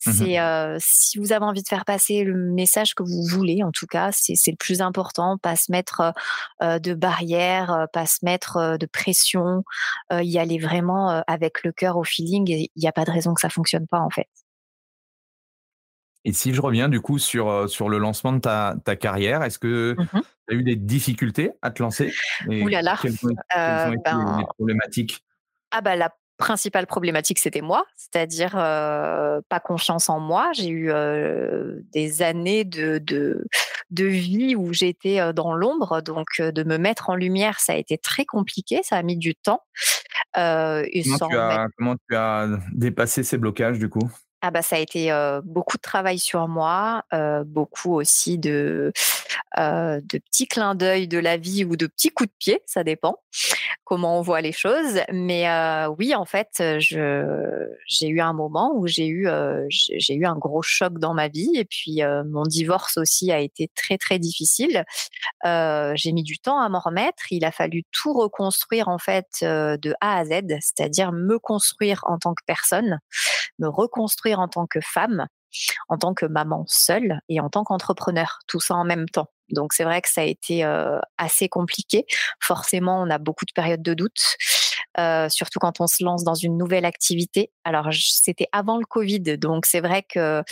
Mmh c'est si vous avez envie de faire passer le message que vous voulez, en tout cas, c'est le plus important. Pas se mettre de barrières, pas se mettre de pression, y aller vraiment avec le cœur au feeling. Il n'y a pas de raison que ça fonctionne pas en fait. Et si je reviens du coup sur, sur le lancement de ta, ta carrière, est-ce que mmh tu as eu des difficultés à te lancer? Ouh là là. Quelles, été ben les problématiques? Ah bah la principale problématique, c'était moi, c'est-à-dire pas confiance en moi. J'ai eu des années de, de, de vie où j'étais dans l'ombre, donc de me mettre en lumière, ça a été très compliqué, ça a mis du temps. Et comment, tu as, comment tu as dépassé ces blocages du coup? Ah bah ça a été beaucoup de travail sur moi, beaucoup aussi de de petits clins d'œil de la vie ou de petits coups de pied, ça dépend comment on voit les choses. Mais oui, en fait, je j'ai eu un moment où j'ai eu j'ai eu un gros choc dans ma vie et puis mon divorce aussi a été très très difficile. j'ai mis du temps à m'en remettre. Il a fallu tout reconstruire en fait de A à Z, c'est-à-dire me construire en tant que personne, me reconstruire en tant que femme, en tant que maman seule et en tant qu'entrepreneur, tout ça en même temps. Donc c'est vrai que ça a été euh, assez compliqué. Forcément, on a beaucoup de périodes de doute. Euh, surtout quand on se lance dans une nouvelle activité. Alors c'était avant le Covid, donc c'est vrai que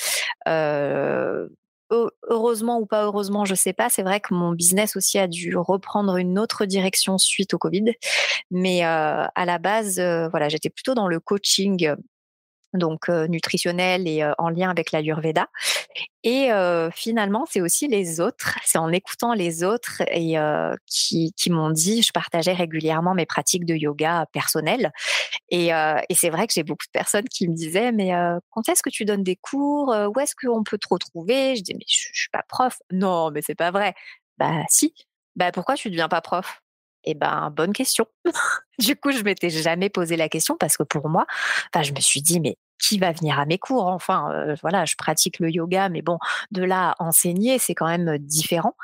euh, heureusement ou pas heureusement, je sais pas. C'est vrai que mon business aussi a dû reprendre une autre direction suite au Covid, mais à la base, voilà, j'étais plutôt dans le coaching donc nutritionnel et en lien avec l'Ayurveda. Et finalement, c'est aussi les autres, c'est en écoutant les autres et qui, qui m'ont dit, je partageais régulièrement mes pratiques de yoga personnelles. Et, c'est vrai que j'ai beaucoup de personnes qui me disaient, mais quand est-ce que tu donnes des cours Où est-ce qu'on peut te retrouver? Je dis, mais je, je suis pas prof. Non, mais c'est pas vrai. Bah si. Bah pourquoi tu deviens pas prof? Eh ben, bonne question. [LAUGHS] du coup, je m'étais jamais posé la question parce que pour moi, enfin, je me suis dit, mais qui va venir à mes cours Enfin, euh, voilà, je pratique le yoga, mais bon, de là à enseigner, c'est quand même différent.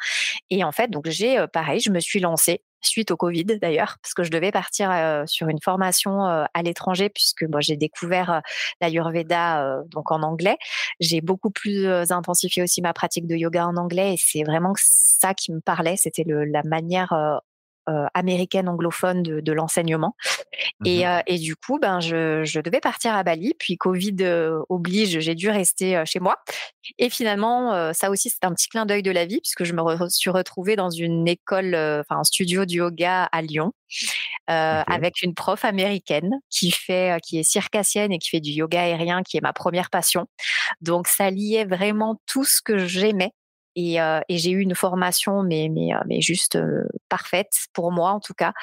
Et en fait, donc j'ai, euh, pareil, je me suis lancée suite au Covid [LAUGHS] d'ailleurs, parce que je devais partir euh, sur une formation à l'étranger, puisque moi j'ai découvert l'Ayurveda donc en anglais. J'ai beaucoup plus intensifié aussi ma pratique de yoga en anglais, et c'est vraiment ça qui me parlait. C'était la manière euh, américaine anglophone de, de l'enseignement. Et, mmh euh, et, du coup, ben, je, je, devais partir à Bali. Puis Covid euh, oblige, j'ai dû rester chez moi. Et finalement, ça aussi, c'est un petit clin d'œil de la vie, puisque je me suis retrouvée dans une école, enfin un studio du yoga à Lyon, avec une prof américaine qui fait, qui est circassienne et qui fait du yoga aérien, qui est ma première passion. Donc, ça liait vraiment tout ce que j'aimais et, euh, et j'ai eu une formation, mais, mais, euh, mais juste euh, parfaite, pour moi en tout cas,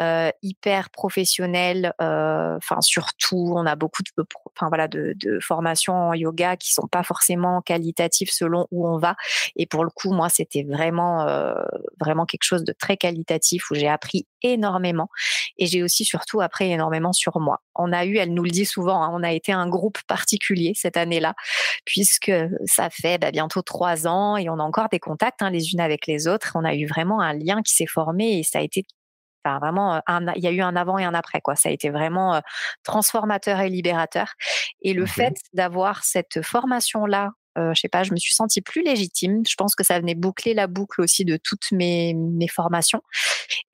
euh, hyper professionnelle. Enfin, surtout, on a beaucoup de, enfin, voilà, de, de formations en yoga qui sont pas forcément qualitatives selon où on va. Et pour le coup, moi, c'était vraiment, vraiment quelque chose de très qualitatif où j'ai appris énormément. Et j'ai aussi surtout appris énormément sur moi. On a eu, elle nous le dit souvent, hein, on a été un groupe particulier cette année-là, puisque ça fait bah, bientôt trois ans et on a encore des contacts hein, les unes avec les autres. On a eu vraiment un lien qui s'est formé et ça a été Enfin, vraiment, il y a eu un avant et un après, quoi. Ça a été vraiment transformateur et libérateur. Et le fait d'avoir cette formation-là euh, je sais pas, je me suis sentie plus légitime. Je pense que ça venait boucler la boucle aussi de toutes mes, mes formations.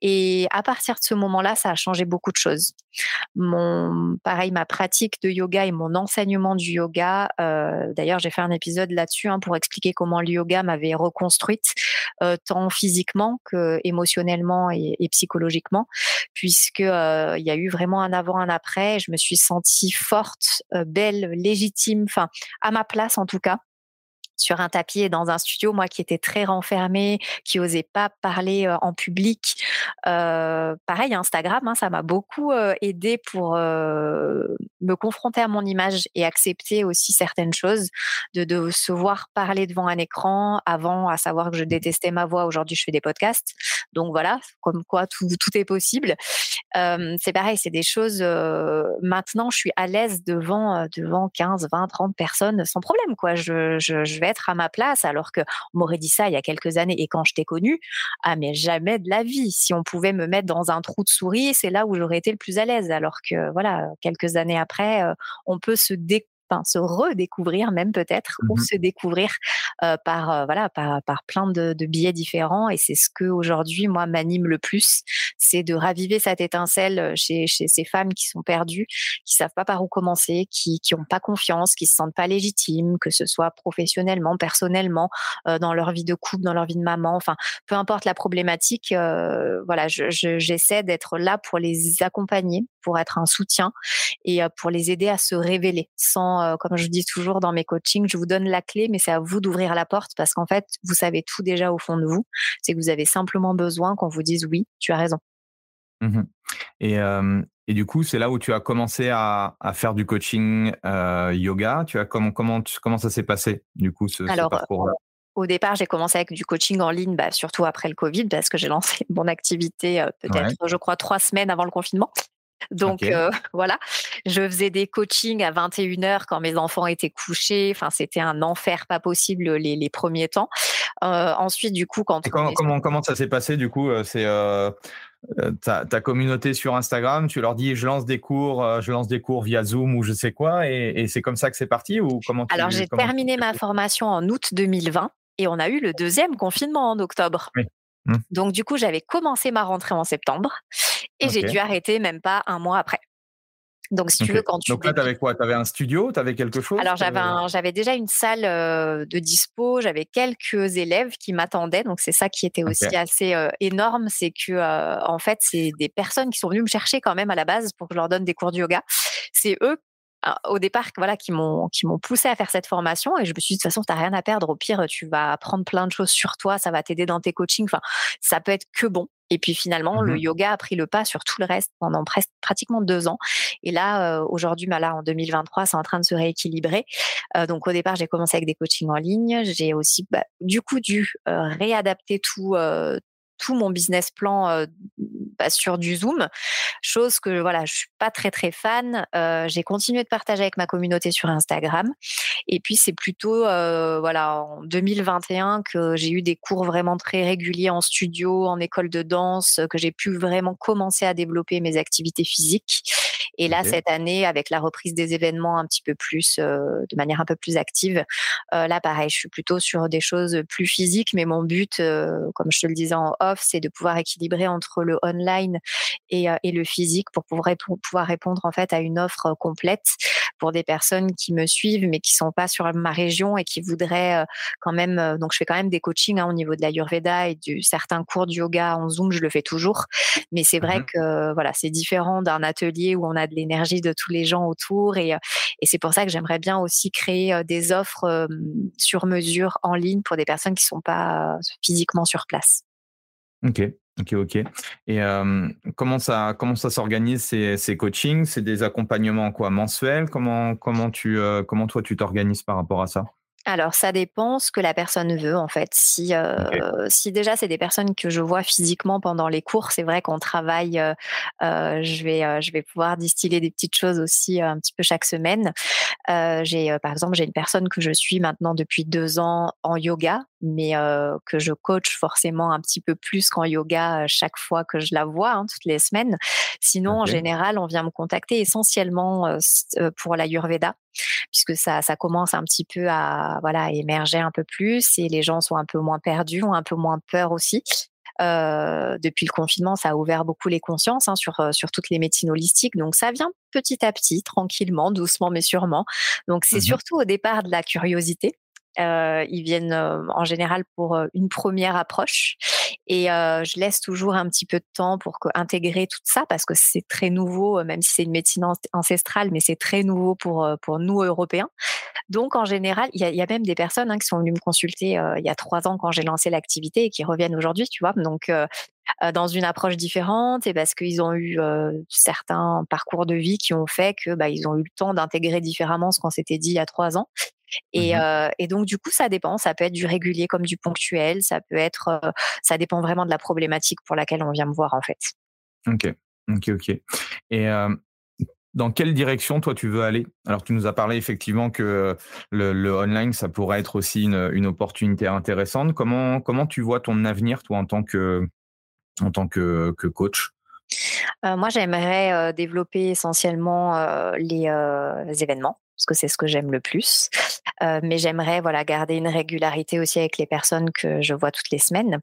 Et à partir de ce moment-là, ça a changé beaucoup de choses. Mon, pareil, ma pratique de yoga et mon enseignement du yoga. Euh, D'ailleurs, j'ai fait un épisode là-dessus hein, pour expliquer comment le yoga m'avait reconstruite, euh, tant physiquement que émotionnellement et, psychologiquement, puisque euh, il y a eu vraiment un avant, un après. Je me suis sentie forte, belle, légitime, enfin à ma place en tout cas sur un tapis et dans un studio, moi qui étais très renfermée, qui osais pas parler euh, en public. Euh, pareil, Instagram, hein, ça m'a beaucoup euh, aidé pour me confronter à mon image et accepter aussi certaines choses, de, de se voir parler devant un écran. Avant, à savoir que je détestais ma voix, aujourd'hui je fais des podcasts. Donc voilà, comme quoi tout, tout est possible. c'est pareil, c'est des choses. maintenant, je suis à l'aise devant devant 15, 20, 30 personnes sans problème. Quoi, je, je, je vais être à ma place, alors que on m'aurait dit ça il y a quelques années et quand je t'ai connu, ah mais jamais de la vie. Si on pouvait me mettre dans un trou de souris, c'est là où j'aurais été le plus à l'aise. Alors que voilà, quelques années après, euh, on peut se dé se redécouvrir même peut-être ou mmh se découvrir euh, par euh, voilà par, par plein de, de billets différents et c'est ce que aujourd'hui moi m'anime le plus c'est de raviver cette étincelle chez, chez ces femmes qui sont perdues qui savent pas par où commencer qui qui ont pas confiance qui se sentent pas légitimes que ce soit professionnellement personnellement euh, dans leur vie de couple dans leur vie de maman enfin peu importe la problématique euh, voilà j'essaie je, d'être là pour les accompagner pour être un soutien et pour les aider à se révéler sans euh, comme je dis toujours dans mes coachings, je vous donne la clé, mais c'est à vous d'ouvrir la porte parce qu'en fait, vous savez tout déjà au fond de vous. C'est que vous avez simplement besoin qu'on vous dise oui, tu as raison. Mmh et, et, du coup, c'est là où tu as commencé à, à faire du coaching euh, yoga. Tu as comment comment comment ça s'est passé du coup ce, Alors, ce parcours-là? au départ, j'ai commencé avec du coaching en ligne, bah, surtout après le Covid, parce que j'ai lancé [LAUGHS] mon activité peut-être, je crois, trois semaines avant le confinement. Donc euh, [LAUGHS] voilà, je faisais des coachings à 21h quand mes enfants étaient couchés. Enfin, c'était un enfer pas possible les, les premiers temps. Euh, ensuite, du coup, quand comment, comment, comment ça s'est passé du coup euh, C'est ta, ta, communauté sur Instagram, tu leur dis je lance des cours, je lance des cours via Zoom ou je sais quoi, et, et c'est comme ça que c'est parti ou comment Alors j'ai terminé ma formation en août 2020 et on a eu le deuxième confinement en octobre. Oui. Mmh. Donc du coup, j'avais commencé ma rentrée en septembre et j'ai dû arrêter même pas un mois après. Donc, si tu veux, quand tu. Donc là, tu avais quoi? Tu avais un studio? Tu avais quelque chose? Alors, j'avais, j'avais déjà une salle euh, de dispo, j'avais quelques élèves qui m'attendaient. Donc, c'est ça qui était aussi assez euh, énorme. C'est que, euh, en fait, c'est des personnes qui sont venues me chercher quand même à la base pour que je leur donne des cours de yoga. C'est eux au départ, voilà, qui m'ont qui m'ont poussé à faire cette formation. Et je me suis dit de toute façon, tu n'as rien à perdre. Au pire, tu vas apprendre plein de choses sur toi, ça va t'aider dans tes coachings. Enfin, ça peut être que bon. Et puis finalement, le mmh yoga a pris le pas sur tout le reste pendant presque pratiquement deux ans. Et là, aujourd'hui, bah là, en 2023, c'est en train de se rééquilibrer. donc au départ, j'ai commencé avec des coachings en ligne. J'ai aussi, bah, du coup, dû réadapter tout, tout mon business plan euh, bah, sur du Zoom, chose que voilà, je suis pas très très fan. Euh, j'ai continué de partager avec ma communauté sur Instagram, et puis c'est plutôt euh, voilà en 2021 que j'ai eu des cours vraiment très réguliers en studio, en école de danse, que j'ai pu vraiment commencer à développer mes activités physiques. Et là, cette année, avec la reprise des événements un petit peu plus, de manière un peu plus active, là, pareil, je suis plutôt sur des choses plus physiques, mais mon but, comme je te le disais en off, c'est de pouvoir équilibrer entre le online et, et le physique pour pouvoir, pouvoir répondre en fait à une offre complète pour des personnes qui me suivent, mais qui sont pas sur ma région et qui voudraient quand même. donc, je fais quand même des coachings hein, au niveau de l'Ayurveda et du certains cours de yoga en Zoom, je le fais toujours. Mais c'est vrai mmh que voilà, c'est différent d'un atelier où on a de l'énergie de tous les gens autour. Et, euh, et c'est pour ça que j'aimerais bien aussi créer euh, des offres euh, sur mesure en ligne pour des personnes qui ne sont pas physiquement sur place. Ok, ok, ok. Et comment ça, comment ça s'organise ces, ces coachings? C'est des accompagnements quoi mensuels? Comment, comment tu, comment toi tu t'organises par rapport à ça? Alors, ça dépend ce que la personne veut, en fait. Si, euh, si déjà c'est des personnes que je vois physiquement pendant les cours, c'est vrai qu'on travaille. Euh, euh, je vais, je vais pouvoir distiller des petites choses aussi un petit peu chaque semaine. j'ai, par exemple, j'ai une personne que je suis maintenant depuis deux ans en yoga, mais que je coach forcément un petit peu plus qu'en yoga chaque fois que je la vois, hein, toutes les semaines. Sinon, en général, on vient me contacter essentiellement pour l'Ayurveda puisque ça, ça commence un petit peu à voilà émerger un peu plus et les gens sont un peu moins perdus, ont un peu moins peur aussi. Euh, depuis le confinement, ça a ouvert beaucoup les consciences hein, sur, euh, sur toutes les médecines holistiques. Donc ça vient petit à petit, tranquillement, doucement mais sûrement. Donc c'est mmh surtout au départ de la curiosité. Euh, ils viennent euh, en général pour euh, une première approche et je laisse toujours un petit peu de temps pour intégrer tout ça parce que c'est très nouveau, même si c'est une médecine ancestrale, mais c'est très nouveau pour, pour nous Européens. Donc en général, il y, a même des personnes hein, qui sont venues me consulter il y a trois ans quand j'ai lancé l'activité et qui reviennent aujourd'hui, tu vois. Donc dans une approche différente et parce qu'ils ont eu certains parcours de vie qui ont fait que bah, ils ont eu le temps d'intégrer différemment ce qu'on s'était dit il y a trois ans et, mmh euh, et, donc, du coup, ça dépend. Ça peut être du régulier comme du ponctuel. Ça peut être, euh, ça dépend vraiment de la problématique pour laquelle on vient me voir, en fait. Ok, ok, ok. Et euh, dans quelle direction, toi, tu veux aller? Alors, tu nous as parlé effectivement que le, le online, ça pourrait être aussi une, une, opportunité intéressante. Comment, comment tu vois ton avenir, toi, en tant que, en tant que, que coach? Moi, j'aimerais développer essentiellement les événements parce que c'est ce que j'aime le plus. Euh, mais j'aimerais voilà garder une régularité aussi avec les personnes que je vois toutes les semaines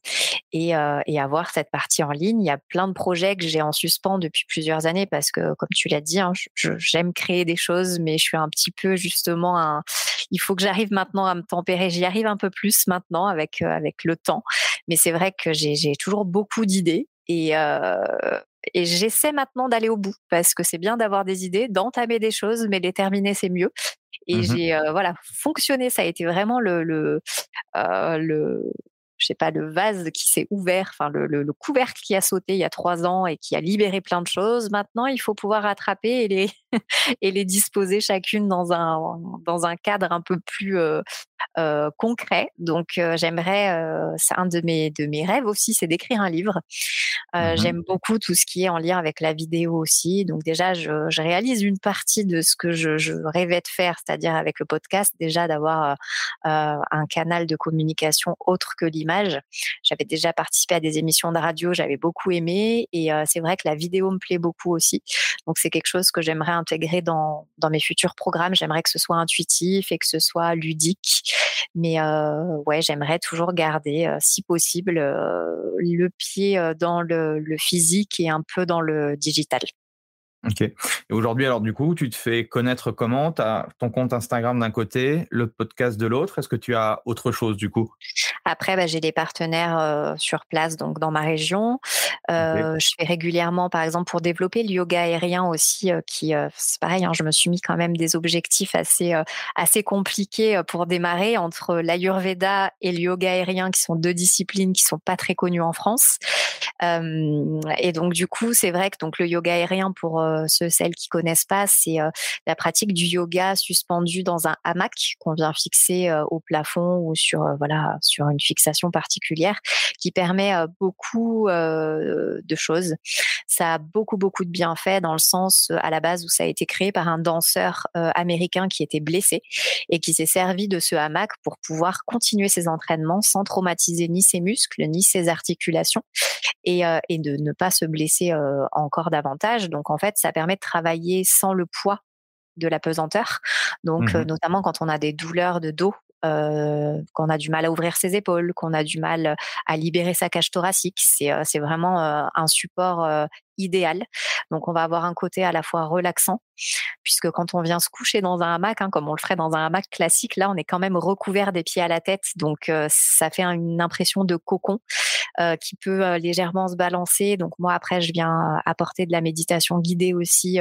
et, euh, avoir cette partie en ligne. Il y a plein de projets que j'ai en suspens depuis plusieurs années parce que, comme tu l'as dit, hein, j'aime créer des choses, mais je suis un petit peu justement un. Il faut que j'arrive maintenant à me tempérer. J'y arrive un peu plus maintenant avec euh, avec le temps, mais c'est vrai que j'ai toujours beaucoup d'idées et, euh, et j'essaie maintenant d'aller au bout parce que c'est bien d'avoir des idées, d'entamer des choses, mais les terminer c'est mieux. Et mmh j'ai euh, voilà fonctionné. Ça a été vraiment le le, euh, le je sais pas, le vase qui s'est ouvert, enfin le, le, couvercle qui a sauté il y a trois ans et qui a libéré plein de choses. Maintenant, il faut pouvoir rattraper et les [LAUGHS] et les disposer chacune dans un dans un cadre un peu plus euh, euh, concret. Donc, euh, j'aimerais, euh, c'est un de mes, de mes rêves aussi, c'est d'écrire un livre. Mmh j'aime beaucoup tout ce qui est en lien avec la vidéo aussi. Donc, déjà, je, je réalise une partie de ce que je, je rêvais de faire, c'est-à-dire avec le podcast, déjà d'avoir un canal de communication autre que l'image. J'avais déjà participé à des émissions de radio, j'avais beaucoup aimé. Et c'est vrai que la vidéo me plaît beaucoup aussi. Donc, c'est quelque chose que j'aimerais intégrer dans, dans mes futurs programmes. J'aimerais que ce soit intuitif et que ce soit ludique. Mais euh, ouais, j'aimerais toujours garder, euh, si possible, euh, le pied dans le, physique et un peu dans le digital. Ok. Et aujourd'hui, alors du coup, tu te fais connaître comment? Tu as ton compte Instagram d'un côté, le podcast de l'autre. Est-ce que tu as autre chose du coup? Après, bah, j'ai des partenaires sur place, donc dans ma région. Je fais régulièrement, par exemple, pour développer le yoga aérien aussi, qui c'est pareil. Hein, je me suis mis quand même des objectifs assez assez compliqués pour démarrer entre l'ayurveda et le yoga aérien, qui sont deux disciplines qui sont pas très connues en France. et donc du coup, c'est vrai que donc le yoga aérien, pour ceux celles qui connaissent pas, c'est la pratique du yoga suspendu dans un hamac qu'on vient fixer au plafond ou sur voilà sur une fixation particulière, qui permet beaucoup de choses. Ça a beaucoup beaucoup de bienfaits dans le sens à la base où ça a été créé par un danseur américain qui était blessé et qui s'est servi de ce hamac pour pouvoir continuer ses entraînements sans traumatiser ni ses muscles ni ses articulations et, et de ne pas se blesser encore davantage. Donc en fait, ça permet de travailler sans le poids de la pesanteur. Donc, mmh notamment quand on a des douleurs de dos, euh, qu'on a du mal à ouvrir ses épaules, qu'on a du mal à libérer sa cage thoracique. C'est, c'est vraiment un support idéal. Donc, on va avoir un côté à la fois relaxant, puisque quand on vient se coucher dans un hamac, hein, comme on le ferait dans un hamac classique, là, on est quand même recouvert des pieds à la tête. Donc, ça fait une impression de cocon qui peut légèrement se balancer. Donc, moi, après, je viens apporter de la méditation guidée aussi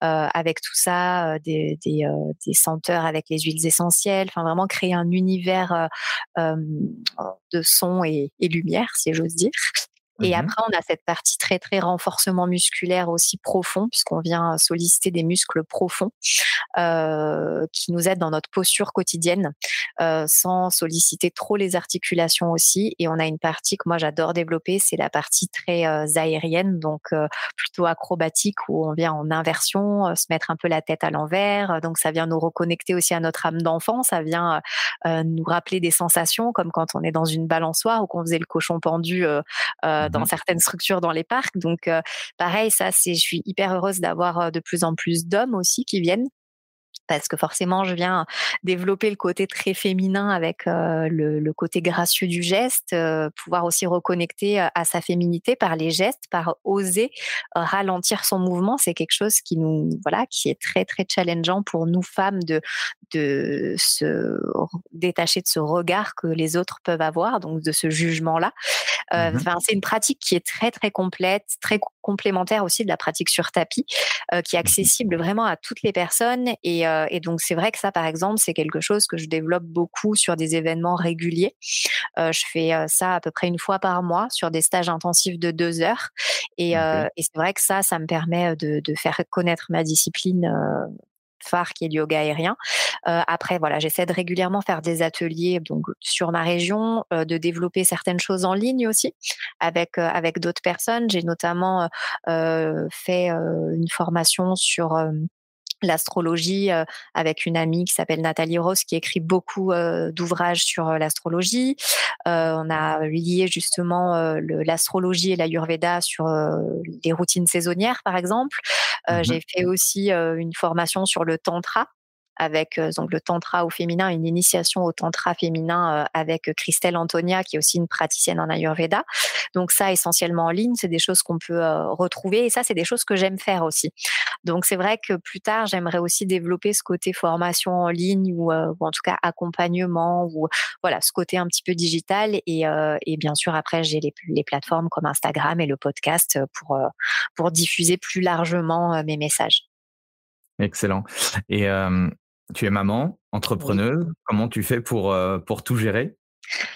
avec tout ça, des, des, des, senteurs avec les huiles essentielles. Enfin, vraiment créer un univers de son et, et lumière, si j'ose dire. Et mmh après, on a cette partie très, très renforcement musculaire aussi profond, puisqu'on vient solliciter des muscles profonds euh, qui nous aident dans notre posture quotidienne, euh, sans solliciter trop les articulations aussi. Et on a une partie que moi, j'adore développer, c'est la partie très euh, aérienne, donc plutôt acrobatique, où on vient en inversion, se mettre un peu la tête à l'envers. Donc, ça vient nous reconnecter aussi à notre âme d'enfant. Ça vient nous rappeler des sensations, comme quand on est dans une balançoire ou qu'on faisait le cochon pendu dans mmh certaines structures dans les parcs. Donc, pareil, ça, c'est, je suis hyper heureuse d'avoir de plus en plus d'hommes aussi qui viennent parce que forcément, je viens développer le côté très féminin avec le, côté gracieux du geste, pouvoir aussi reconnecter à sa féminité par les gestes, par oser ralentir son mouvement. C'est quelque chose qui nous, voilà, qui est très très challengeant pour nous femmes de de se détacher de ce regard que les autres peuvent avoir, donc de ce jugement-là. Mmh c'est une pratique qui est très très complète, très complémentaire aussi de la pratique sur tapis, qui est mmh accessible vraiment à toutes les personnes et euh, et donc c'est vrai que ça, par exemple, c'est quelque chose que je développe beaucoup sur des événements réguliers. Euh, je fais euh, ça à peu près une fois par mois sur des stages intensifs de deux heures. Et, c'est vrai que ça, ça me permet de, faire connaître ma discipline phare qui est le yoga aérien. après, voilà, j'essaie de régulièrement faire des ateliers donc sur ma région, de développer certaines choses en ligne aussi avec avec d'autres personnes. J'ai notamment fait une formation sur l'astrologie euh, avec une amie qui s'appelle Nathalie Rose qui écrit beaucoup euh, d'ouvrages sur euh, l'astrologie. on a lié justement l'astrologie et l'ayurveda sur les routines saisonnières par exemple. Mmh j'ai fait aussi une formation sur le tantra avec euh, donc le tantra au féminin, une initiation au tantra féminin euh, avec Christelle Antonia, qui est aussi une praticienne en Ayurveda. Donc ça, essentiellement en ligne, c'est des choses qu'on peut euh, retrouver et ça, c'est des choses que j'aime faire aussi. Donc c'est vrai que plus tard, j'aimerais aussi développer ce côté formation en ligne ou, en tout cas accompagnement ou voilà ce côté un petit peu digital et, et bien sûr après j'ai les, les, plateformes comme Instagram et le podcast pour pour diffuser plus largement mes messages. Excellent. Et tu es maman, entrepreneuse. Comment tu fais pour, pour tout gérer?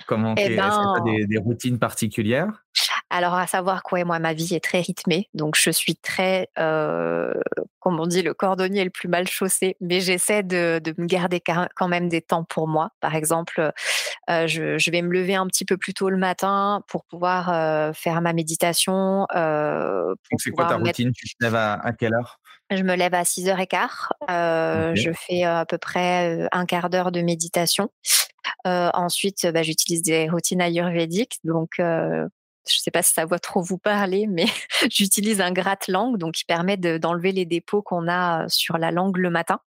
Comment eh est-ce que tu as ben des, routines particulières? Alors, à savoir quoi, moi, ma vie est très rythmée, donc je suis très, comme on dit, le cordonnier le plus mal chaussé, mais j'essaie de, me garder quand même des temps pour moi. Par exemple, je, vais me lever un petit peu plus tôt le matin pour pouvoir faire ma méditation. c'est quoi ta routine? Tu te lèves à quelle heure? Je me lève à 6h15. Euh, Je fais à peu près un quart d'heure de méditation. Euh, ensuite, bah, j'utilise des routines ayurvédiques. Donc, euh, je ne sais pas si ça va trop vous parler, mais [LAUGHS] j'utilise un gratte-langue, donc qui permet d'enlever les dépôts qu'on a sur la langue le matin.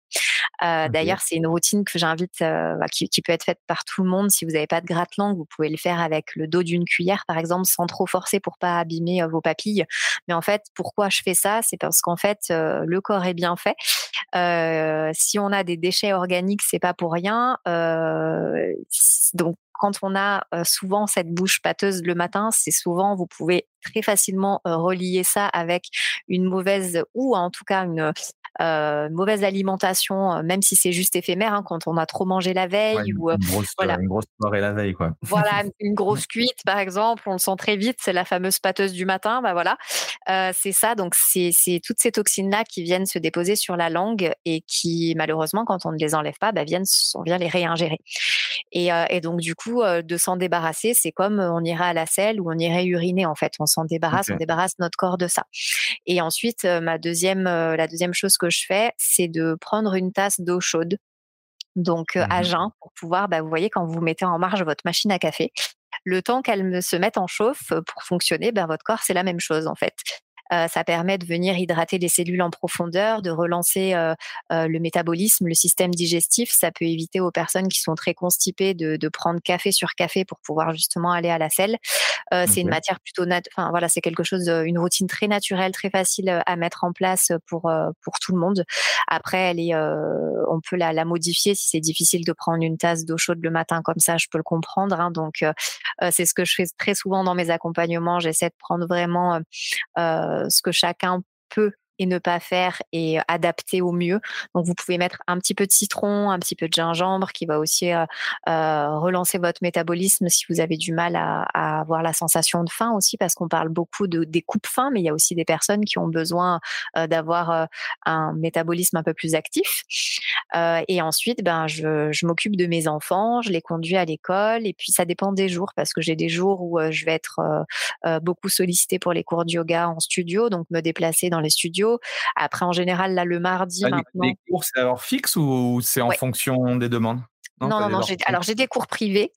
Euh, D'ailleurs, c'est une routine que j'invite, euh, bah, qui, qui, peut être faite par tout le monde. Si vous n'avez pas de gratte-langue, vous pouvez le faire avec le dos d'une cuillère, par exemple, sans trop forcer pour pas abîmer euh, vos papilles. Mais en fait, pourquoi je fais ça? C'est parce qu'en fait, euh, le corps est bien fait. si on a des déchets organiques, c'est pas pour rien. donc quand on a souvent cette bouche pâteuse le matin, c'est souvent, vous pouvez très facilement relier ça avec une mauvaise ou en tout cas une euh, mauvaise alimentation, euh, même si c'est juste éphémère, hein, quand on a trop mangé la veille ou une grosse, voilà. une grosse soirée la veille, quoi. Voilà, [LAUGHS] une grosse cuite, par exemple, on le sent très vite, c'est la fameuse pâteuse du matin, bah voilà, euh, c'est ça. Donc c'est toutes ces toxines là qui viennent se déposer sur la langue et qui malheureusement, quand on ne les enlève pas, bah, viennent, on vient les réingérer. Et, et donc du coup, de s'en débarrasser, c'est comme on irait à la selle ou on irait uriner en fait. On s'en débarrasse, on débarrasse notre corps de ça. Et ensuite, ma deuxième, la deuxième chose que je fais, c'est de prendre une tasse d'eau chaude, donc à mmh jeun, pour pouvoir, bah, vous voyez, quand vous mettez en marche votre machine à café, le temps qu'elle se mette en chauffe pour fonctionner, bah, votre corps, c'est la même chose en fait. Euh, ça permet de venir hydrater les cellules en profondeur, de relancer euh, euh, le métabolisme, le système digestif. Ça peut éviter aux personnes qui sont très constipées de, de prendre café sur café pour pouvoir justement aller à la selle. C'est une matière plutôt, enfin voilà, c'est quelque chose, une routine très naturelle, très facile à mettre en place pour pour tout le monde. Après, elle est, on peut la, la modifier si c'est difficile de prendre une tasse d'eau chaude le matin comme ça, je peux le comprendre. Hein. donc c'est ce que je fais très souvent dans mes accompagnements. J'essaie de prendre vraiment ce que chacun peut et ne pas faire et adapter au mieux. Donc vous pouvez mettre un petit peu de citron, un petit peu de gingembre qui va aussi euh, euh, relancer votre métabolisme si vous avez du mal à, avoir la sensation de faim aussi parce qu'on parle beaucoup de des coupes faim, mais il y a aussi des personnes qui ont besoin euh, d'avoir un métabolisme un peu plus actif. et ensuite, ben je, je m'occupe de mes enfants, je les conduis à l'école et puis ça dépend des jours parce que j'ai des jours où je vais être beaucoup sollicitée pour les cours de yoga en studio, donc me déplacer dans les studios après, en général, là, le mardi. Ah, les cours, c'est alors fixe ou c'est en fonction des demandes? Non, non, non. alors, j'ai des cours privés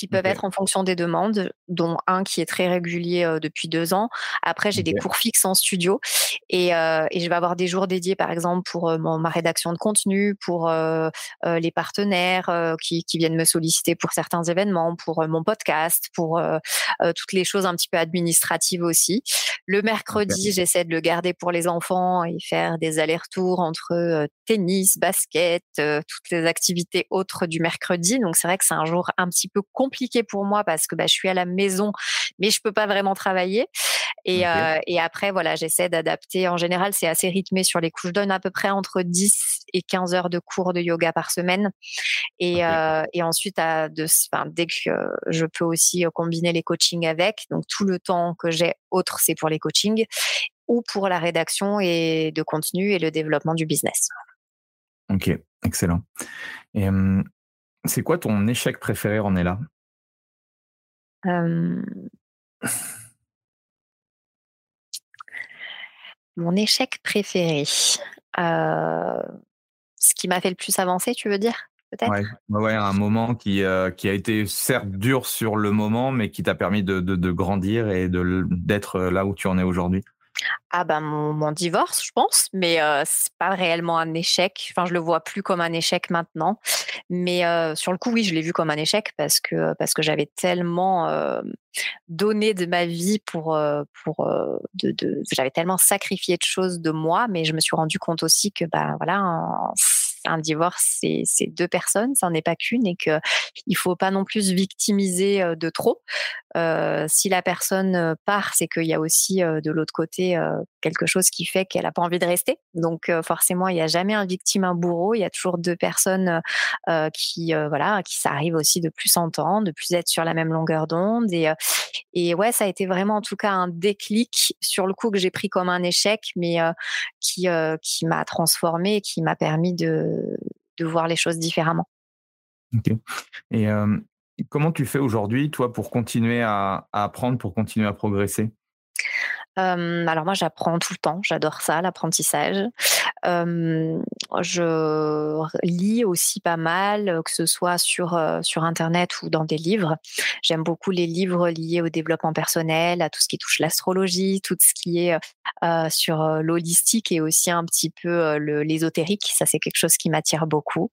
qui peuvent être en fonction des demandes, dont un qui est très régulier depuis deux ans. Après, j'ai des cours fixes en studio et, et, je vais avoir des jours dédiés, par exemple, pour ma rédaction de contenu, pour les partenaires qui, qui, viennent me solliciter pour certains événements, pour mon podcast, pour toutes les choses un petit peu administratives aussi. Le mercredi, j'essaie de le garder pour les enfants et faire des allers-retours entre tennis, basket, toutes les activités autres du mercredi. Donc c'est vrai que c'est un jour un petit peu compliqué pour moi parce que bah, je suis à la maison, mais je peux pas vraiment travailler. Et, euh, et après, voilà, j'essaie d'adapter. En général, c'est assez rythmé sur les coups. Je donne à peu près entre 10 et 15 heures de cours de yoga par semaine. Et, euh, et ensuite, à de, dès que je peux aussi combiner les coachings avec, donc tout le temps que j'ai autre, c'est pour les coachings ou pour la rédaction et de contenu et le développement du business. Ok, excellent. Et c'est quoi ton échec préféré, Ornella? Mon échec préféré. Ce qui m'a fait le plus avancer, tu veux dire Peut-être? Un moment qui, a été certes dur sur le moment, mais qui t'a permis de, grandir et d'être là où tu en es aujourd'hui. Ah ben mon, divorce, je pense, mais euh, c'est pas réellement un échec. Enfin, je le vois plus comme un échec maintenant, mais sur le coup, oui, je l'ai vu comme un échec parce que parce que j'avais tellement donné de ma vie pour pour de, j'avais tellement sacrifié de choses de moi, mais je me suis rendu compte aussi que ben voilà un divorce, c'est deux personnes, ça n'en est pas qu'une, et qu'il ne faut pas non plus victimiser de trop. Si la personne part, c'est qu'il y a aussi de l'autre côté quelque chose qui fait qu'elle n'a pas envie de rester. Donc forcément, il n'y a jamais un victime, un bourreau. Il y a toujours deux personnes qui, voilà, qui s'arrivent aussi de plus s'entendre, de plus être sur la même longueur d'onde. Et, et ouais, ça a été vraiment en tout cas un déclic sur le coup que j'ai pris comme un échec, mais qui, qui m'a transformé, qui m'a permis de de, voir les choses différemment. Ok. Et comment tu fais aujourd'hui, toi, pour continuer à, apprendre, pour continuer à progresser? Alors moi j'apprends tout le temps, j'adore ça, l'apprentissage. Je lis aussi pas mal, que ce soit sur, sur Internet ou dans des livres. J'aime beaucoup les livres liés au développement personnel, à tout ce qui touche l'astrologie, tout ce qui est sur l'holistique et aussi un petit peu l'ésotérique. Ça c'est quelque chose qui m'attire beaucoup.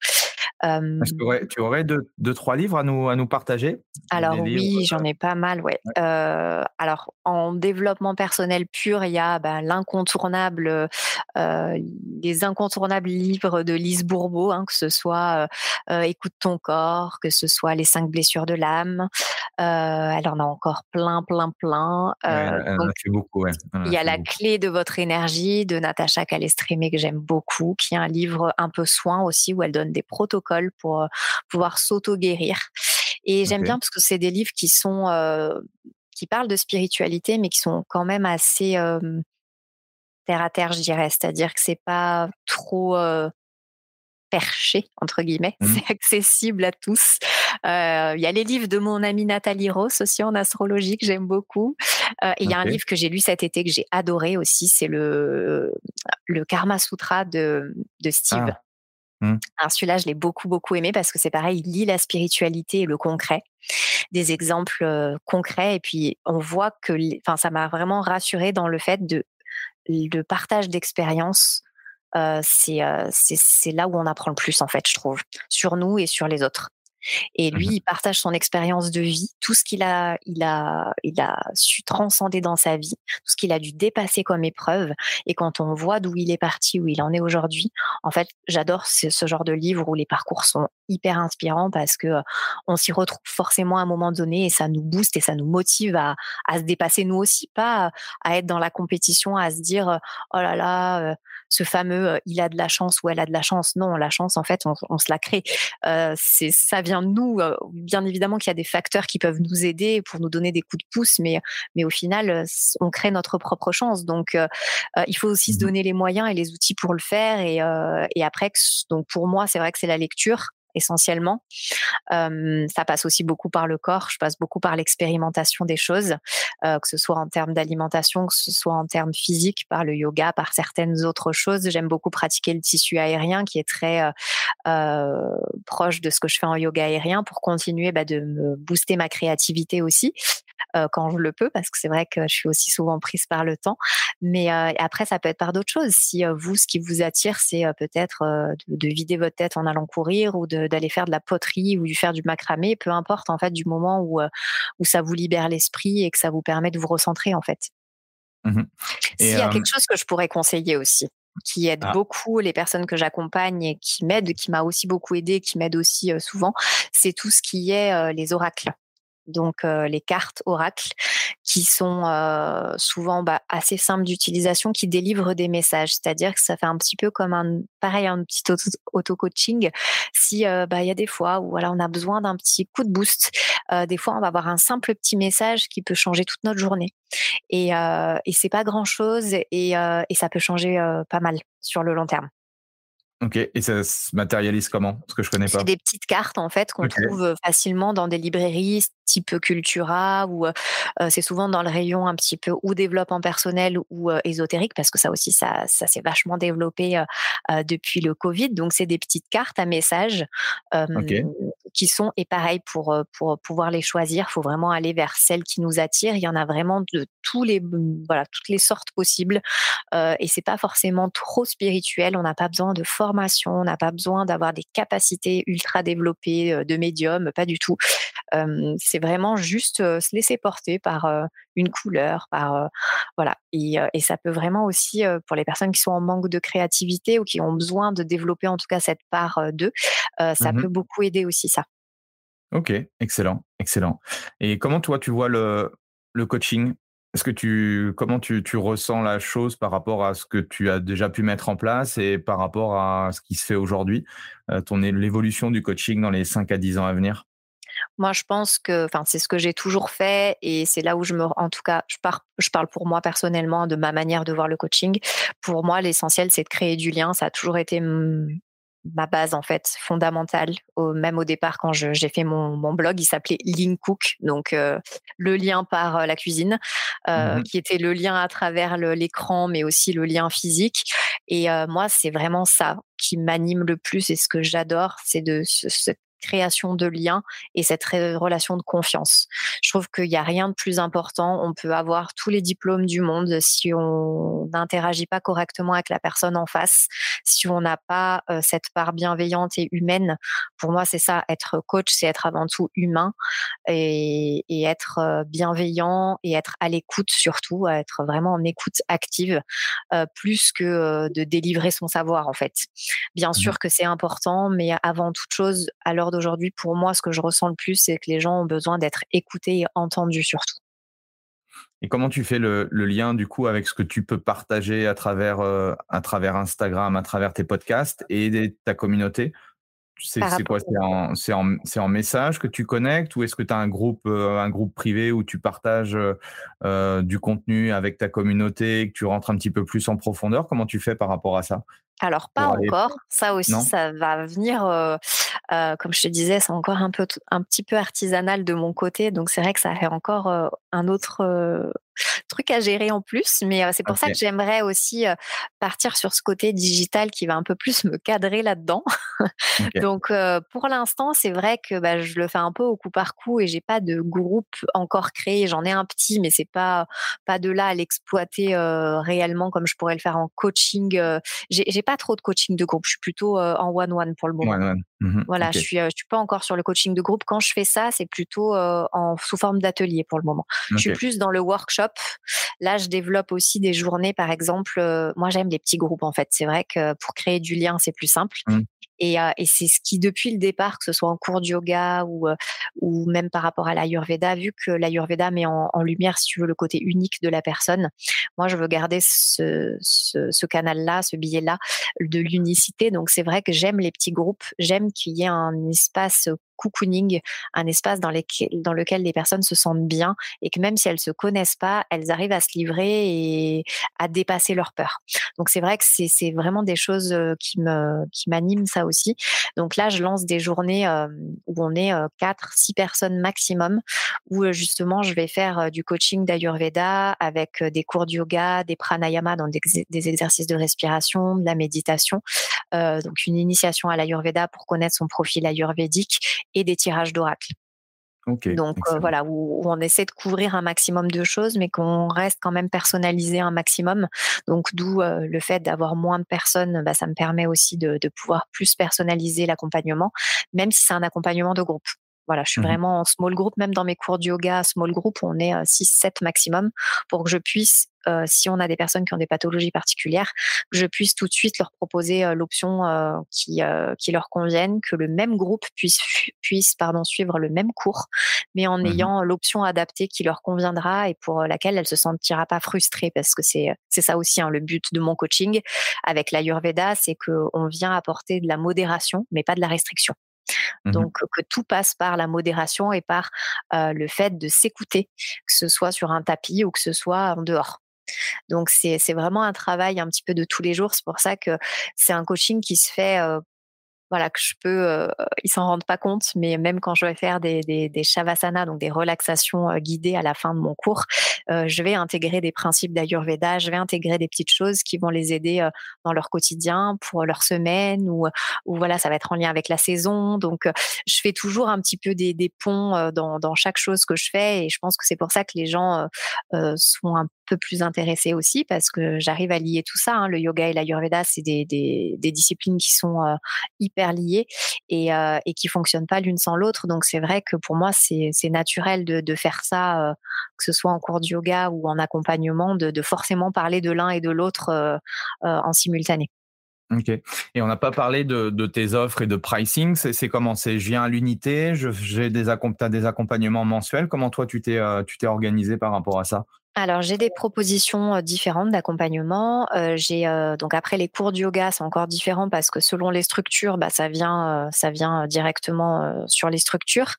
Que tu aurais deux, deux, trois livres à nous, à nous partager? Alors oui, j'en ai pas mal, ouais. alors en développement personnel pur, il y a ben, l'incontournable, les incontournables livres de Lise Bourbeau, hein, que ce soit Écoute ton corps, que ce soit Les cinq blessures de l'âme. elle en a encore plein, plein, plein. elle en a fait beaucoup, ouais. Il y a La clé de votre énergie de Natacha Calestrémé que j'aime beaucoup, qui est un livre un peu soin aussi où elle donne des protocoles pour euh, pouvoir s'auto-guérir. Et j'aime bien parce que c'est des livres qui sont euh, qui parlent de spiritualité, mais qui sont quand même assez terre à terre, je dirais. C'est-à-dire que c'est pas trop perché entre guillemets, [LAUGHS] mmh. c'est accessible à tous. Euh, il y a les livres de mon amie Nathalie Ross aussi en astrologie que j'aime beaucoup. Euh, et il y a un livre que j'ai lu cet été que j'ai adoré aussi, c'est le le Karma Sutra de de Steve. Ah. Mmh. celui-là, je l'ai beaucoup beaucoup aimé parce que c'est pareil, il lit la spiritualité et le concret, des exemples euh, concrets et puis on voit que, enfin, ça m'a vraiment rassuré dans le fait de le partage d'expériences c'est là où on apprend le plus en fait, je trouve, sur nous et sur les autres. Et lui, mmh il partage son expérience de vie, tout ce qu'il a, il a, il a su transcender dans sa vie, tout ce qu'il a dû dépasser comme épreuve. Et quand on voit d'où il est parti, où il en est aujourd'hui, en fait, j'adore ce, ce, genre de livre où les parcours sont hyper inspirants parce que on s'y retrouve forcément à un moment donné et ça nous booste et ça nous motive à, à se dépasser nous aussi, pas à être dans la compétition, à se dire oh là là, ce fameux il a de la chance ou elle a de la chance. Non, la chance, en fait, on, on se la crée. Euh, c'est ça vient de nous. bien évidemment qu'il y a des facteurs qui peuvent nous aider pour nous donner des coups de pouce, mais mais au final, on crée notre propre chance. Donc, il faut aussi se mmh donner les moyens et les outils pour le faire. Et, et après, donc pour moi, c'est vrai que c'est la lecture essentiellement. ça passe aussi beaucoup par le corps, je passe beaucoup par l'expérimentation des choses, que ce soit en termes d'alimentation, que ce soit en termes physiques, par le yoga, par certaines autres choses. J'aime beaucoup pratiquer le tissu aérien qui est très proche de ce que je fais en yoga aérien pour continuer bah, de me booster ma créativité aussi. Euh, quand je le peux, parce que c'est vrai que je suis aussi souvent prise par le temps. Mais euh, après, ça peut être par d'autres choses. Si euh, vous, ce qui vous attire, c'est peut-être de, vider votre tête en allant courir ou d'aller faire de la poterie ou de faire du macramé, peu importe en fait du moment où, où ça vous libère l'esprit et que ça vous permet de vous recentrer en fait. Mmh S'il y a quelque chose que je pourrais conseiller aussi, qui aide ah. beaucoup les personnes que j'accompagne et qui m'aide, qui m'a aussi beaucoup aidé, qui m'aide aussi souvent, c'est tout ce qui est les oracles donc les cartes oracles qui sont souvent bah, assez simples d'utilisation, qui délivrent des messages. C'est-à-dire que ça fait un petit peu comme un pareil un petit auto-coaching. Si bah il y a des fois où voilà on a besoin d'un petit coup de boost, des fois on va avoir un simple petit message qui peut changer toute notre journée. Et, et c'est pas grand chose et, et ça peut changer pas mal sur le long terme. Ok, et ça se matérialise comment? Parce que je connais pas. C'est des petites cartes en fait qu'on trouve facilement dans des librairies type Cultura ou c'est souvent dans le rayon un petit peu ou développement personnel ou ésotérique parce que ça aussi ça, ça s'est vachement développé depuis le Covid. Donc c'est des petites cartes à messages qui sont et pareil pour pour pouvoir les choisir, faut vraiment aller vers celles qui nous attirent. Il y en a vraiment de tous les voilà toutes les sortes possibles et c'est pas forcément trop spirituel. On n'a pas besoin de force on n'a pas besoin d'avoir des capacités ultra développées euh, de médium, pas du tout. c'est vraiment juste se laisser porter par une couleur, par voilà. Et, ça peut vraiment aussi pour les personnes qui sont en manque de créativité ou qui ont besoin de développer en tout cas cette part d'eux, ça mmh peut beaucoup aider aussi ça. Ok, excellent, excellent. Et comment toi tu vois le, le coaching? Est-ce que tu, comment tu, tu, ressens la chose par rapport à ce que tu as déjà pu mettre en place et par rapport à ce qui se fait aujourd'hui, euh, ton l'évolution du coaching dans les 5 à 10 ans à venir? Moi, je pense que, enfin, c'est ce que j'ai toujours fait et c'est là où je me, en tout cas, je, je parle pour moi personnellement de ma manière de voir le coaching. Pour moi, l'essentiel, c'est de créer du lien. Ça a toujours été ma base en fait fondamentale même au départ quand j'ai fait mon, blog il s'appelait Link Cook donc euh, le lien par euh, la cuisine euh, mmh qui était le lien à travers l'écran mais aussi le lien physique et moi c'est vraiment ça qui m'anime le plus et ce que j'adore c'est de création de liens et cette relation de confiance. Je trouve qu'il n'y a rien de plus important. On peut avoir tous les diplômes du monde si on n'interagit pas correctement avec la personne en face, si on n'a pas euh, cette part bienveillante et humaine. Pour moi, c'est ça, être coach, c'est être avant tout humain et, et être euh, bienveillant et être à l'écoute surtout, être vraiment en écoute active, euh, plus que de délivrer son savoir en fait. Bien mmh sûr que c'est important, mais avant toute chose, à d'aujourd'hui, pour moi, ce que je ressens le plus, c'est que les gens ont besoin d'être écoutés et entendus surtout. Et comment tu fais le, lien du coup avec ce que tu peux partager à travers, euh, à travers Instagram, à travers tes podcasts et ta communauté? C'est quoi? C'est en, en, message que tu connectes ou est-ce que tu as un groupe, euh, un groupe privé où tu partages euh, euh, du contenu avec ta communauté, que tu rentres un petit peu plus en profondeur? Comment tu fais par rapport à ça? Alors pas encore, ça aussi, ça va venir. comme je te disais, c'est encore un peu, un petit peu artisanal de mon côté, donc c'est vrai que ça fait encore un autre [LAUGHS] truc à gérer en plus. Mais c'est pour ça que j'aimerais aussi partir sur ce côté digital qui va un peu plus me cadrer là-dedans. [LAUGHS] Donc pour l'instant, c'est vrai que bah, je le fais un peu au coup par coup et j'ai pas de groupe encore créé. J'en ai un petit, mais c'est pas pas de là à l'exploiter réellement comme je pourrais le faire en coaching. j'ai pas trop de coaching de groupe. Je suis plutôt en one one pour le moment. Mmh voilà, je suis je suis pas encore sur le coaching de groupe. Quand je fais ça, c'est plutôt en sous forme d'atelier pour le moment. Je suis plus dans le workshop Là, je développe aussi des journées, par exemple. Euh, moi, j'aime les petits groupes, en fait. C'est vrai que pour créer du lien, c'est plus simple. Mmh. Et, euh, et c'est ce qui, depuis le départ, que ce soit en cours de yoga ou, euh, ou même par rapport à l'Ayurveda, vu que l'Ayurveda met en, en, lumière, si tu veux, le côté unique de la personne, moi, je veux garder ce, ce, ce canal-là, ce billet-là de l'unicité. Donc, c'est vrai que j'aime les petits groupes, j'aime qu'il y ait un espace cocooning, un espace dans, dans, lequel les personnes se sentent bien et que même si elles se connaissent pas, elles arrivent à se livrer et à dépasser leur peur. Donc c'est vrai que c'est vraiment des choses qui me qui m'animent ça aussi. Donc là, je lance des journées où on est quatre, six personnes maximum, où justement je vais faire du coaching d'Ayurveda avec des cours de yoga, des pranayama, donc des, exercices de respiration, de la méditation, donc une initiation à l'Ayurveda pour connaître son profil ayurvédique et des tirages d'oracle. Donc voilà, où, on essaie de couvrir un maximum de choses, mais qu'on reste quand même personnalisé un maximum. Donc d'où le fait d'avoir moins de personnes, bah, ça me permet aussi de, pouvoir plus personnaliser l'accompagnement, même si c'est un accompagnement de groupe. Voilà, je suis mmh vraiment en small group, même dans mes cours de yoga, small group, on est 6-7 maximum pour que je puisse euh, si on a des personnes qui ont des pathologies particulières, que je puisse tout de suite leur proposer euh, l'option euh, qui, qui leur convienne, que le même groupe puisse, puisse pardon, suivre le même cours, mais en mmh ayant l'option adaptée qui leur conviendra et pour laquelle elle se sentira pas frustrée, parce que c'est c'est ça aussi hein, le but de mon coaching avec l'Ayurveda, c'est qu'on vient apporter de la modération, mais pas de la restriction. Mmh Donc que tout passe par la modération et par le fait de s'écouter, que ce soit sur un tapis ou que ce soit en dehors. Donc c'est vraiment un travail un petit peu de tous les jours. C'est pour ça que c'est un coaching qui se fait voilà que je peux euh, ils s'en rendent pas compte mais même quand je vais faire des des, des shavasana donc des relaxations guidées à la fin de mon cours je vais intégrer des principes d'ayurveda je vais intégrer des petites choses qui vont les aider dans leur quotidien pour leur semaine ou ou voilà ça va être en lien avec la saison. Donc je fais toujours un petit peu des, des ponts dans dans chaque chose que je fais et je pense que c'est pour ça que les gens sont un peu plus intéressés aussi parce que j'arrive à lier tout ça hein. le yoga et l'ayurveda c'est des, des, disciplines qui sont hyper liées et, euh, et qui fonctionnent pas l'une sans l'autre. Donc c'est vrai que pour moi c'est naturel de, de, faire ça, euh, que ce soit en cours de yoga ou en accompagnement, de, de forcément parler de l'un et de l'autre euh, en simultané. Ok. Et on n'a pas parlé de, de, tes offres et de pricing. C'est comment? C'est je viens à l'unité, j'ai des, des accompagnements mensuels. Comment toi tu t'es t'es organisé par rapport à ça? Alors j'ai des propositions différentes d'accompagnement. j'ai donc après les cours de yoga, c'est encore différent parce que selon les structures, bah, ça vient ça vient directement sur les structures.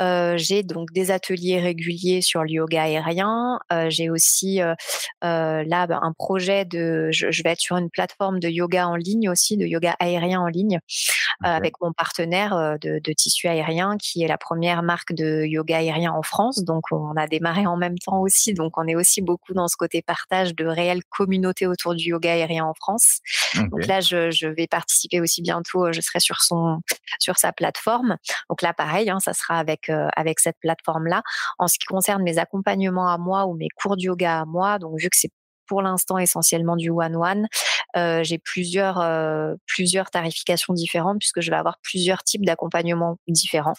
Mmh. j'ai donc des ateliers réguliers sur le yoga aérien. j'ai aussi là bah, un projet de je, vais être sur une plateforme de yoga en ligne aussi, de yoga aérien en ligne. avec mon partenaire de, de, tissu aérien qui est la première marque de yoga aérien en France. Donc on a démarré en même temps aussi. Donc on est aussi beaucoup dans ce côté partage de réelles communautés autour du yoga aérien en France. Donc là, je, je, vais participer aussi bientôt. Je serai sur son sur sa plateforme. Donc là, pareil, hein, ça sera avec avec cette plateforme là. En ce qui concerne mes accompagnements à moi ou mes cours de yoga à moi, donc vu que c'est pour l'instant essentiellement du one-one. Euh, j'ai plusieurs, euh, plusieurs tarifications différentes puisque je vais avoir plusieurs types d'accompagnement différents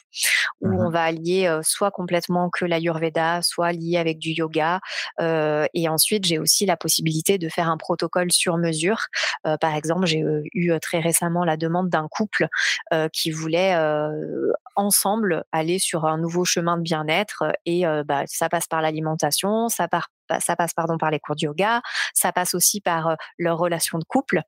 où mmh on va allier euh, soit complètement que l'ayurveda, soit lié avec du yoga. et ensuite, j'ai aussi la possibilité de faire un protocole sur mesure. par exemple, j'ai eu très récemment la demande d'un couple qui voulait ensemble aller sur un nouveau chemin de bien-être et bah, ça passe par l'alimentation, ça part ça passe pardon par les cours de yoga, ça passe aussi par leur relation de couple.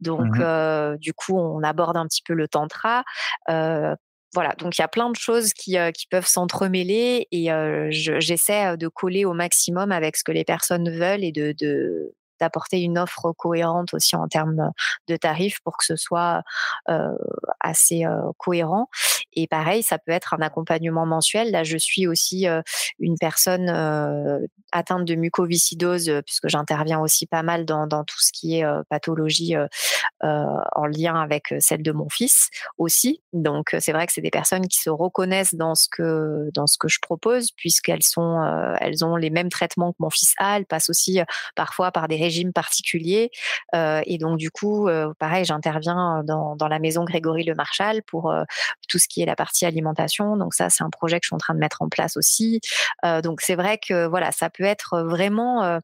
Donc mmh du coup, on aborde un petit peu le tantra. voilà, donc il y a plein de choses qui, qui peuvent s'entremêler et j'essaie de coller au maximum avec ce que les personnes veulent et de, de d'apporter une offre cohérente aussi en termes de tarifs pour que ce soit assez cohérent. Et pareil, ça peut être un accompagnement mensuel. Là, je suis aussi une personne atteinte de mucoviscidose puisque j'interviens aussi pas mal dans, tout ce qui est pathologie en lien avec celle de mon fils aussi. Donc, c'est vrai que c'est des personnes qui se reconnaissent dans ce que dans ce que je propose puisqu'elles sont elles ont les mêmes traitements que mon fils a. Elles passent aussi parfois par des régimes particuliers et donc du coup, pareil, j'interviens dans, dans la maison Grégory Le Marchal pour tout ce qui est la partie alimentation. Donc ça, c'est un projet que je suis en train de mettre en place aussi. Euh, donc c'est vrai que voilà, ça peut être vraiment, euh,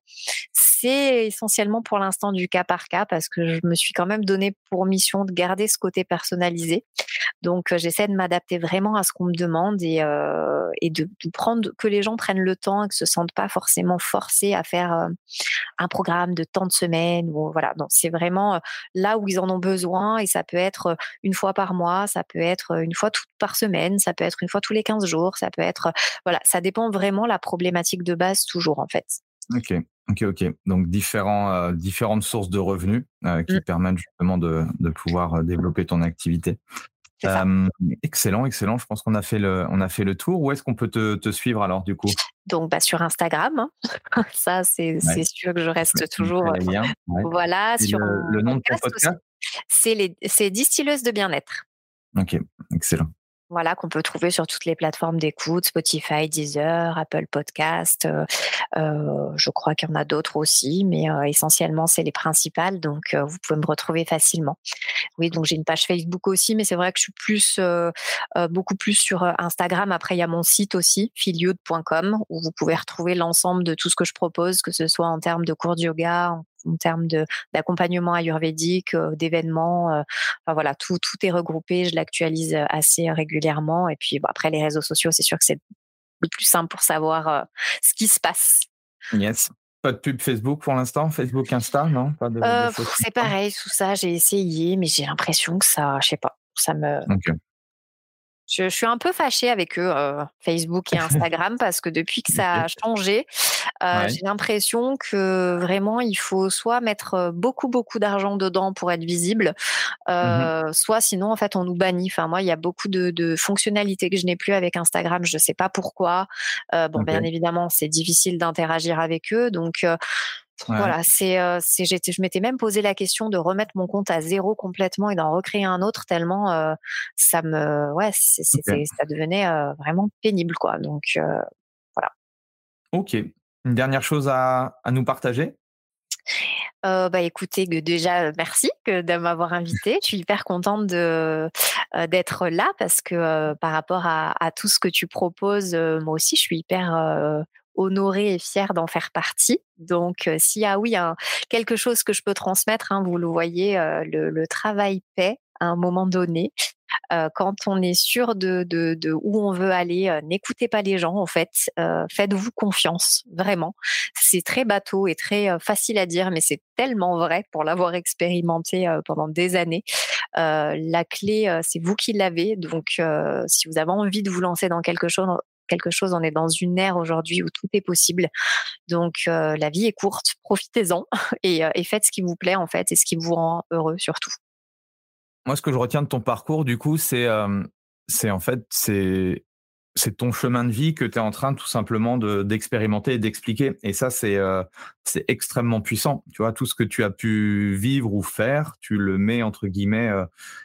c'est essentiellement pour l'instant du cas par cas parce que je me suis quand même donné pour mission de garder ce côté personnalisé. Donc euh, j'essaie de m'adapter vraiment à ce qu'on me demande et, et de, prendre que les gens prennent le temps et que se sentent pas forcément forcés à faire un programme de tant de semaines ou voilà. Donc c'est vraiment là où ils en ont besoin et ça peut être une fois par mois, ça peut être une fois par semaine, ça peut être une fois tous les 15 jours, ça peut être voilà, ça dépend vraiment la problématique de base toujours en fait. Ok, ok, ok. Donc différents, différentes sources de revenus qui mmh. permettent justement de, de pouvoir développer ton activité. excellent, excellent. Je pense qu'on a fait le, on a fait le tour. Où est-ce qu'on peut te, te, suivre alors du coup? Donc bah, sur Instagram, hein. [LAUGHS] ça c'est sûr que je reste toujours. Voilà. sur le, nom de ton podcast? C'est distilleuse de bien-être. Ok, excellent voilà, qu'on peut trouver sur toutes les plateformes d'écoute, Spotify, Deezer, Apple Podcast. Euh, euh, je crois qu'il y en a d'autres aussi, mais euh, essentiellement, c'est les principales. Donc, vous pouvez me retrouver facilement. Oui, donc j'ai une page Facebook aussi, mais c'est vrai que je suis plus, beaucoup plus sur Instagram. Après, il y a mon site aussi, filiud.com, où vous pouvez retrouver l'ensemble de tout ce que je propose, que ce soit en termes de cours de yoga, en termes d'accompagnement ayurvédique, euh, d'événements. Euh, enfin, voilà, tout, tout est regroupé. Je l'actualise euh, assez régulièrement. Et puis après, les réseaux sociaux, c'est sûr que c'est le plus simple pour savoir ce qui se passe. Yes. Pas de pub Facebook pour l'instant? Facebook, Insta, non? C'est pareil, tout ça, j'ai essayé, mais j'ai l'impression que ça, je sais pas, ça me. Je, suis un peu fâchée avec eux, euh, Facebook et [LAUGHS] Instagram, parce que depuis que ça a changé, euh, j'ai l'impression que vraiment il faut soit mettre euh, beaucoup beaucoup d'argent dedans pour être visible, mmh soit sinon en fait on nous bannit. Enfin moi il y a beaucoup de, fonctionnalités que je n'ai plus avec Instagram, je ne sais pas pourquoi. bon bien évidemment c'est difficile d'interagir avec eux, donc voilà, c'est, euh, c'est, je m'étais même posé la question de remettre mon compte à zéro complètement et d'en recréer un autre tellement euh, ça me, ouais, c'est, ça devenait euh, vraiment pénible, quoi. Donc voilà. Ok. Une dernière chose à, à nous partager? Bah écoutez, déjà merci de m'avoir invité. Je suis hyper contente de d'être là parce que par rapport à, à, tout ce que tu proposes, moi aussi je suis hyper honorée et fière d'en faire partie. Donc, s'il y a, oui, quelque chose que je peux transmettre, hein, vous le voyez, le, travail paie à un moment donné. quand on est sûr de, de, où on veut aller, n'écoutez pas les gens en fait, faites-vous confiance, vraiment. C'est très bateau et très facile à dire, mais c'est tellement vrai pour l'avoir expérimenté pendant des années. la clé, c'est vous qui l'avez, donc si vous avez envie de vous lancer dans quelque chose, quelque chose. On est dans une ère aujourd'hui où tout est possible. Donc euh, la vie est courte, profitez-en [LAUGHS] et, euh, et, faites ce qui vous plaît en fait et ce qui vous rend heureux surtout. moi, ce que je retiens de ton parcours, du coup, c'est c'est en fait, c'est c'est ton chemin de vie que tu es en train tout simplement d'expérimenter et d'expliquer. Et ça, c'est euh, c'est extrêmement puissant. Tu vois, tout ce que tu as pu vivre ou faire, tu le mets entre guillemets. Euh,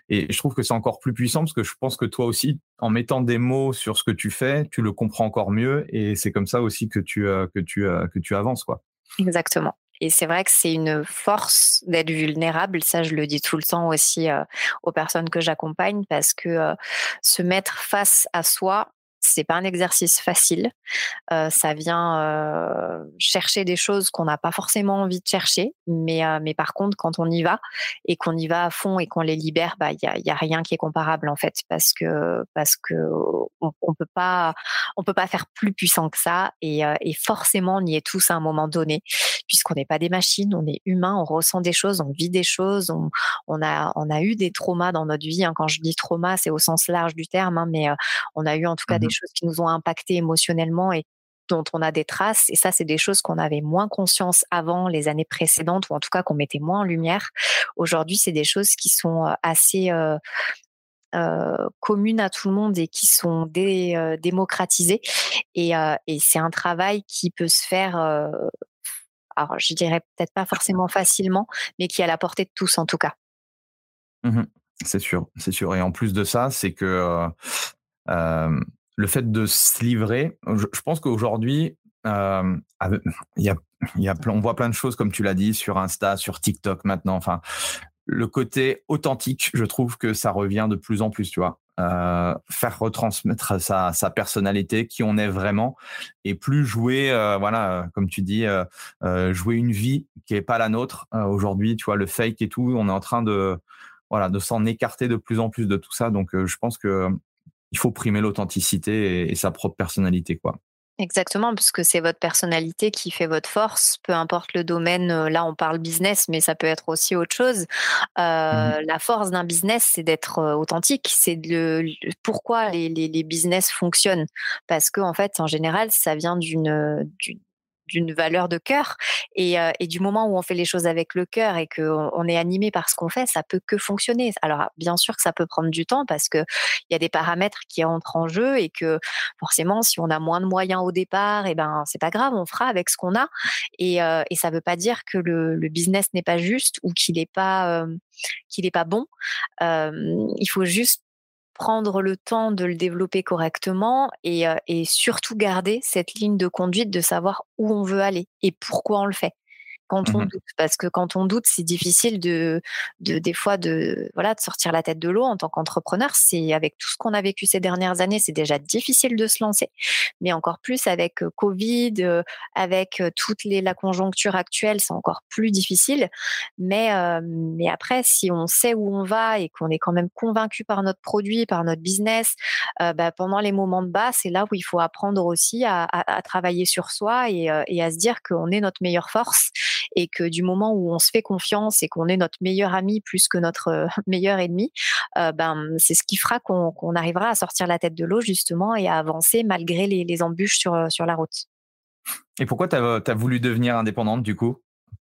et je trouve que c'est encore plus puissant parce que je pense que toi aussi, en mettant des mots sur ce que tu fais, tu le comprends encore mieux. Et c'est comme ça aussi que tu, euh, que tu, que tu avances. Quoi. Exactement. Et c'est vrai que c'est une force d'être vulnérable. Ça, je le dis tout le temps aussi aux personnes que j'accompagne parce que se mettre face à soi, c'est pas un exercice facile. Euh, ça vient euh, chercher des choses qu'on n'a pas forcément envie de chercher, mais euh, mais par contre, quand on y va et qu'on y va à fond et qu'on les libère, bah il y a, y a, rien qui est comparable en fait, parce que parce que on, on peut pas on peut pas faire plus puissant que ça et, et forcément on y est tous à un moment donné, puisqu'on n'est pas des machines, on est humain, on ressent des choses, on vit des choses, on, on a on a eu des traumas dans notre vie. Hein. Quand je dis trauma, c'est au sens large du terme, hein, mais on a eu en tout cas des choses qui nous ont impacté émotionnellement et dont on a des traces. Et ça, c'est des choses qu'on avait moins conscience avant les années précédentes, ou en tout cas qu'on mettait moins en lumière. Aujourd'hui, c'est des choses qui sont assez euh, euh, communes à tout le monde et qui sont dé, démocratisées. Et, et c'est un travail qui peut se faire. alors, je dirais peut-être pas forcément facilement, mais qui est à la portée de tous en tout cas. Mmh c'est sûr, c'est sûr. Et en plus de ça, c'est que le fait de se livrer, je, pense qu'aujourd'hui, y on voit plein de choses, comme tu l'as dit, sur Insta, sur TikTok maintenant. Enfin, le côté authentique, je trouve que ça revient de plus en plus, tu vois. Faire retransmettre sa, personnalité, qui on est vraiment, et plus jouer, voilà, comme tu dis, jouer une vie qui est pas la nôtre. Aujourd'hui, tu vois, le fake et tout, on est en train de, voilà, de s'en écarter de plus en plus de tout ça. Donc, je pense que il faut primer l'authenticité et, sa propre personnalité, quoi. Exactement, parce que c'est votre personnalité qui fait votre force, peu importe le domaine. Euh, là, on parle business, mais ça peut être aussi autre chose. Euh, mmh La force d'un business, c'est d'être euh, authentique. C'est de pourquoi les, les, les, business fonctionnent, parce que en fait, en général, ça vient d'une d'une valeur de cœur. Et, euh, et, du moment où on fait les choses avec le cœur et qu'on on est animé par ce qu'on fait, ça peut que fonctionner. Alors bien sûr que ça peut prendre du temps parce que il y a des paramètres qui entrent en jeu et que forcément, si on a moins de moyens au départ, et eh ben c'est pas grave, on fera avec ce qu'on a. Et, euh, et ça veut pas dire que le, business n'est pas juste ou qu'il n'est pas euh, qu'il est pas bon. Euh, il faut juste prendre le temps de le développer correctement et, euh, et surtout garder cette ligne de conduite de savoir où on veut aller et pourquoi on le fait quand on mmh doute. Parce que quand on doute, c'est difficile de, de, des fois, de, voilà, de sortir la tête de l'eau en tant qu'entrepreneur. C'est avec tout ce qu'on a vécu ces dernières années, c'est déjà difficile de se lancer. Mais encore plus avec Covid, avec toute les, la conjoncture actuelle, c'est encore plus difficile. Mais, mais après, si on sait où on va et qu'on est quand même convaincu par notre produit, par notre business, bah, pendant les moments de bas, c'est là où il faut apprendre aussi à, à, à travailler sur soi et, et à se dire qu'on est notre meilleure force et que du moment où on se fait confiance et qu'on est notre meilleur ami plus que notre euh, [LAUGHS] meilleur ennemi, euh, ben c'est ce qui fera qu'on arrivera à sortir la tête de l'eau justement et à avancer malgré les, embûches sur, euh, sur la route. Et pourquoi tu as, voulu devenir indépendante du coup?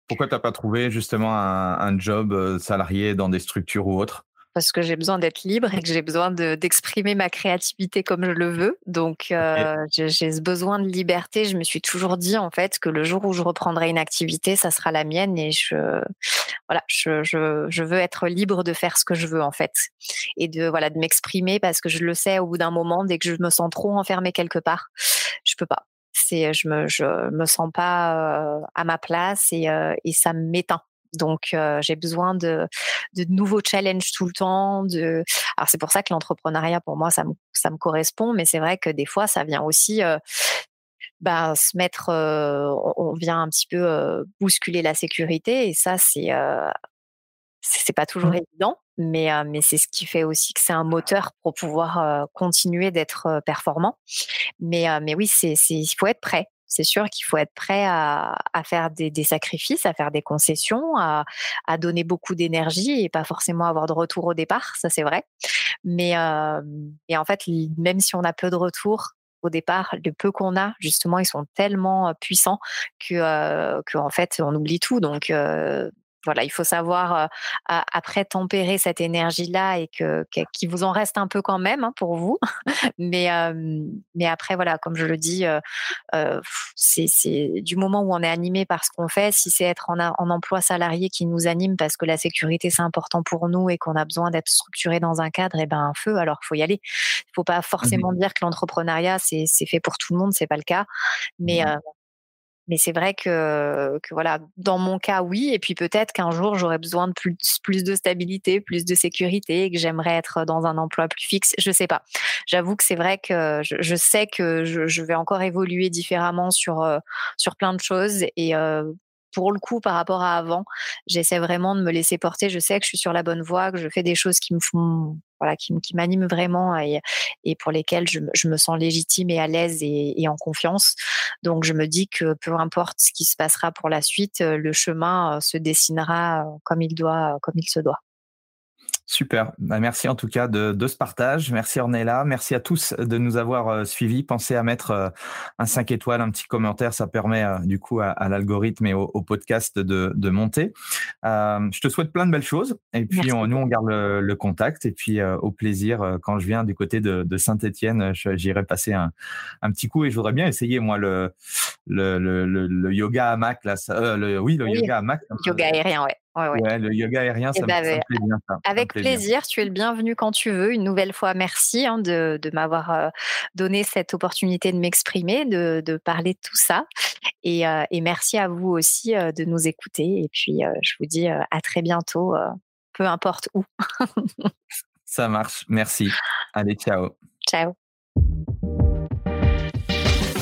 Pourquoi tu n'as pas trouvé justement un job salarié dans des structures ou autres? Parce que j'ai besoin d'être libre et que j'ai besoin d'exprimer ma créativité comme je le veux. Donc, euh, j'ai ce besoin de liberté. Je me suis toujours dit, en fait, que le jour où je reprendrai une activité, ça sera la mienne et je, voilà, je, je, je veux être libre de faire ce que je veux, en fait. Et de, voilà, de m'exprimer parce que je le sais au bout d'un moment, dès que je me sens trop enfermée quelque part, je peux pas. C'est, je me, je me sens pas euh, à ma place et, euh, et ça m'éteint donc, euh, j'ai besoin de, de, nouveaux challenges tout le temps. De... Alors, c'est pour ça que l'entrepreneuriat, pour moi, ça me, ça me correspond, mais c'est vrai que des fois, ça vient aussi euh, bah, se mettre, euh, on, vient un petit peu bousculer la sécurité, et ça, c'est c'est pas toujours mmh. évident, mais, euh, mais c'est ce qui fait aussi que c'est un moteur pour pouvoir continuer d'être performant. Mais, mais oui, c'est, il faut être prêt c'est sûr qu'il faut être prêt à, à faire des, des, sacrifices, à faire des concessions, à, à donner beaucoup d'énergie et pas forcément avoir de retour au départ, ça c'est vrai. Mais euh, et en fait, même si on a peu de retour au départ, le peu qu'on a, justement, ils sont tellement puissants que, euh, que en fait, on oublie tout. Donc, euh, voilà, il faut savoir après tempérer cette énergie-là et que qu'il vous en reste un peu quand même hein, pour vous. [LAUGHS] mais mais après voilà, comme je le dis, c'est du moment où on est animé par ce qu'on fait. Si c'est être en, en, emploi salarié qui nous anime parce que la sécurité c'est important pour nous et qu'on a besoin d'être structuré dans un cadre, et eh ben un feu. Alors faut y aller. Il faut pas mmh forcément dire que l'entrepreneuriat c'est fait pour tout le monde, c'est pas le cas. Mais mmh mais c'est vrai que, que, voilà, dans mon cas, oui. Et puis peut-être qu'un jour, j'aurai besoin de plus, de stabilité, plus de sécurité, et que j'aimerais être dans un emploi plus fixe. Je sais pas. J'avoue que c'est vrai que je, sais que je, je, vais encore évoluer différemment sur euh, sur plein de choses. Et euh, pour le coup, par rapport à avant, j'essaie vraiment de me laisser porter. Je sais que je suis sur la bonne voie, que je fais des choses qui me font, voilà, qui, qui m'animent vraiment et, pour lesquelles je, me sens légitime et à l'aise et, et, en confiance. Donc, je me dis que peu importe ce qui se passera pour la suite, le chemin euh, se dessinera euh, comme il doit, comme il se doit. Super. Bah, merci en tout cas de, de, ce partage. Merci Ornella. Merci à tous de nous avoir euh, suivis. Pensez à mettre euh, un 5 étoiles, un petit commentaire. Ça permet euh, du coup à, l'algorithme et au, podcast de, de monter. je te souhaite plein de belles choses. Et puis on, nous, on garde le, contact. Et puis au plaisir, quand je viens du côté de, de Saint-Etienne, j'irai passer un, un, petit coup. Et je voudrais bien essayer, moi, le, le, le, yoga hamac. Là, le, oui, le yoga hamac. Yoga aérien, ouais. Ouais, le yoga aérien, ça, me, bah, plaît bien. Avec plaisir, tu es le bienvenu quand tu veux. Une nouvelle fois, merci hein, de, de m'avoir euh, donné cette opportunité de m'exprimer, de, de, parler de tout ça. Et, euh, et merci à vous aussi euh, de nous écouter. Et puis, je vous dis à très bientôt, peu importe où. ça marche, merci. Allez, ciao. Ciao.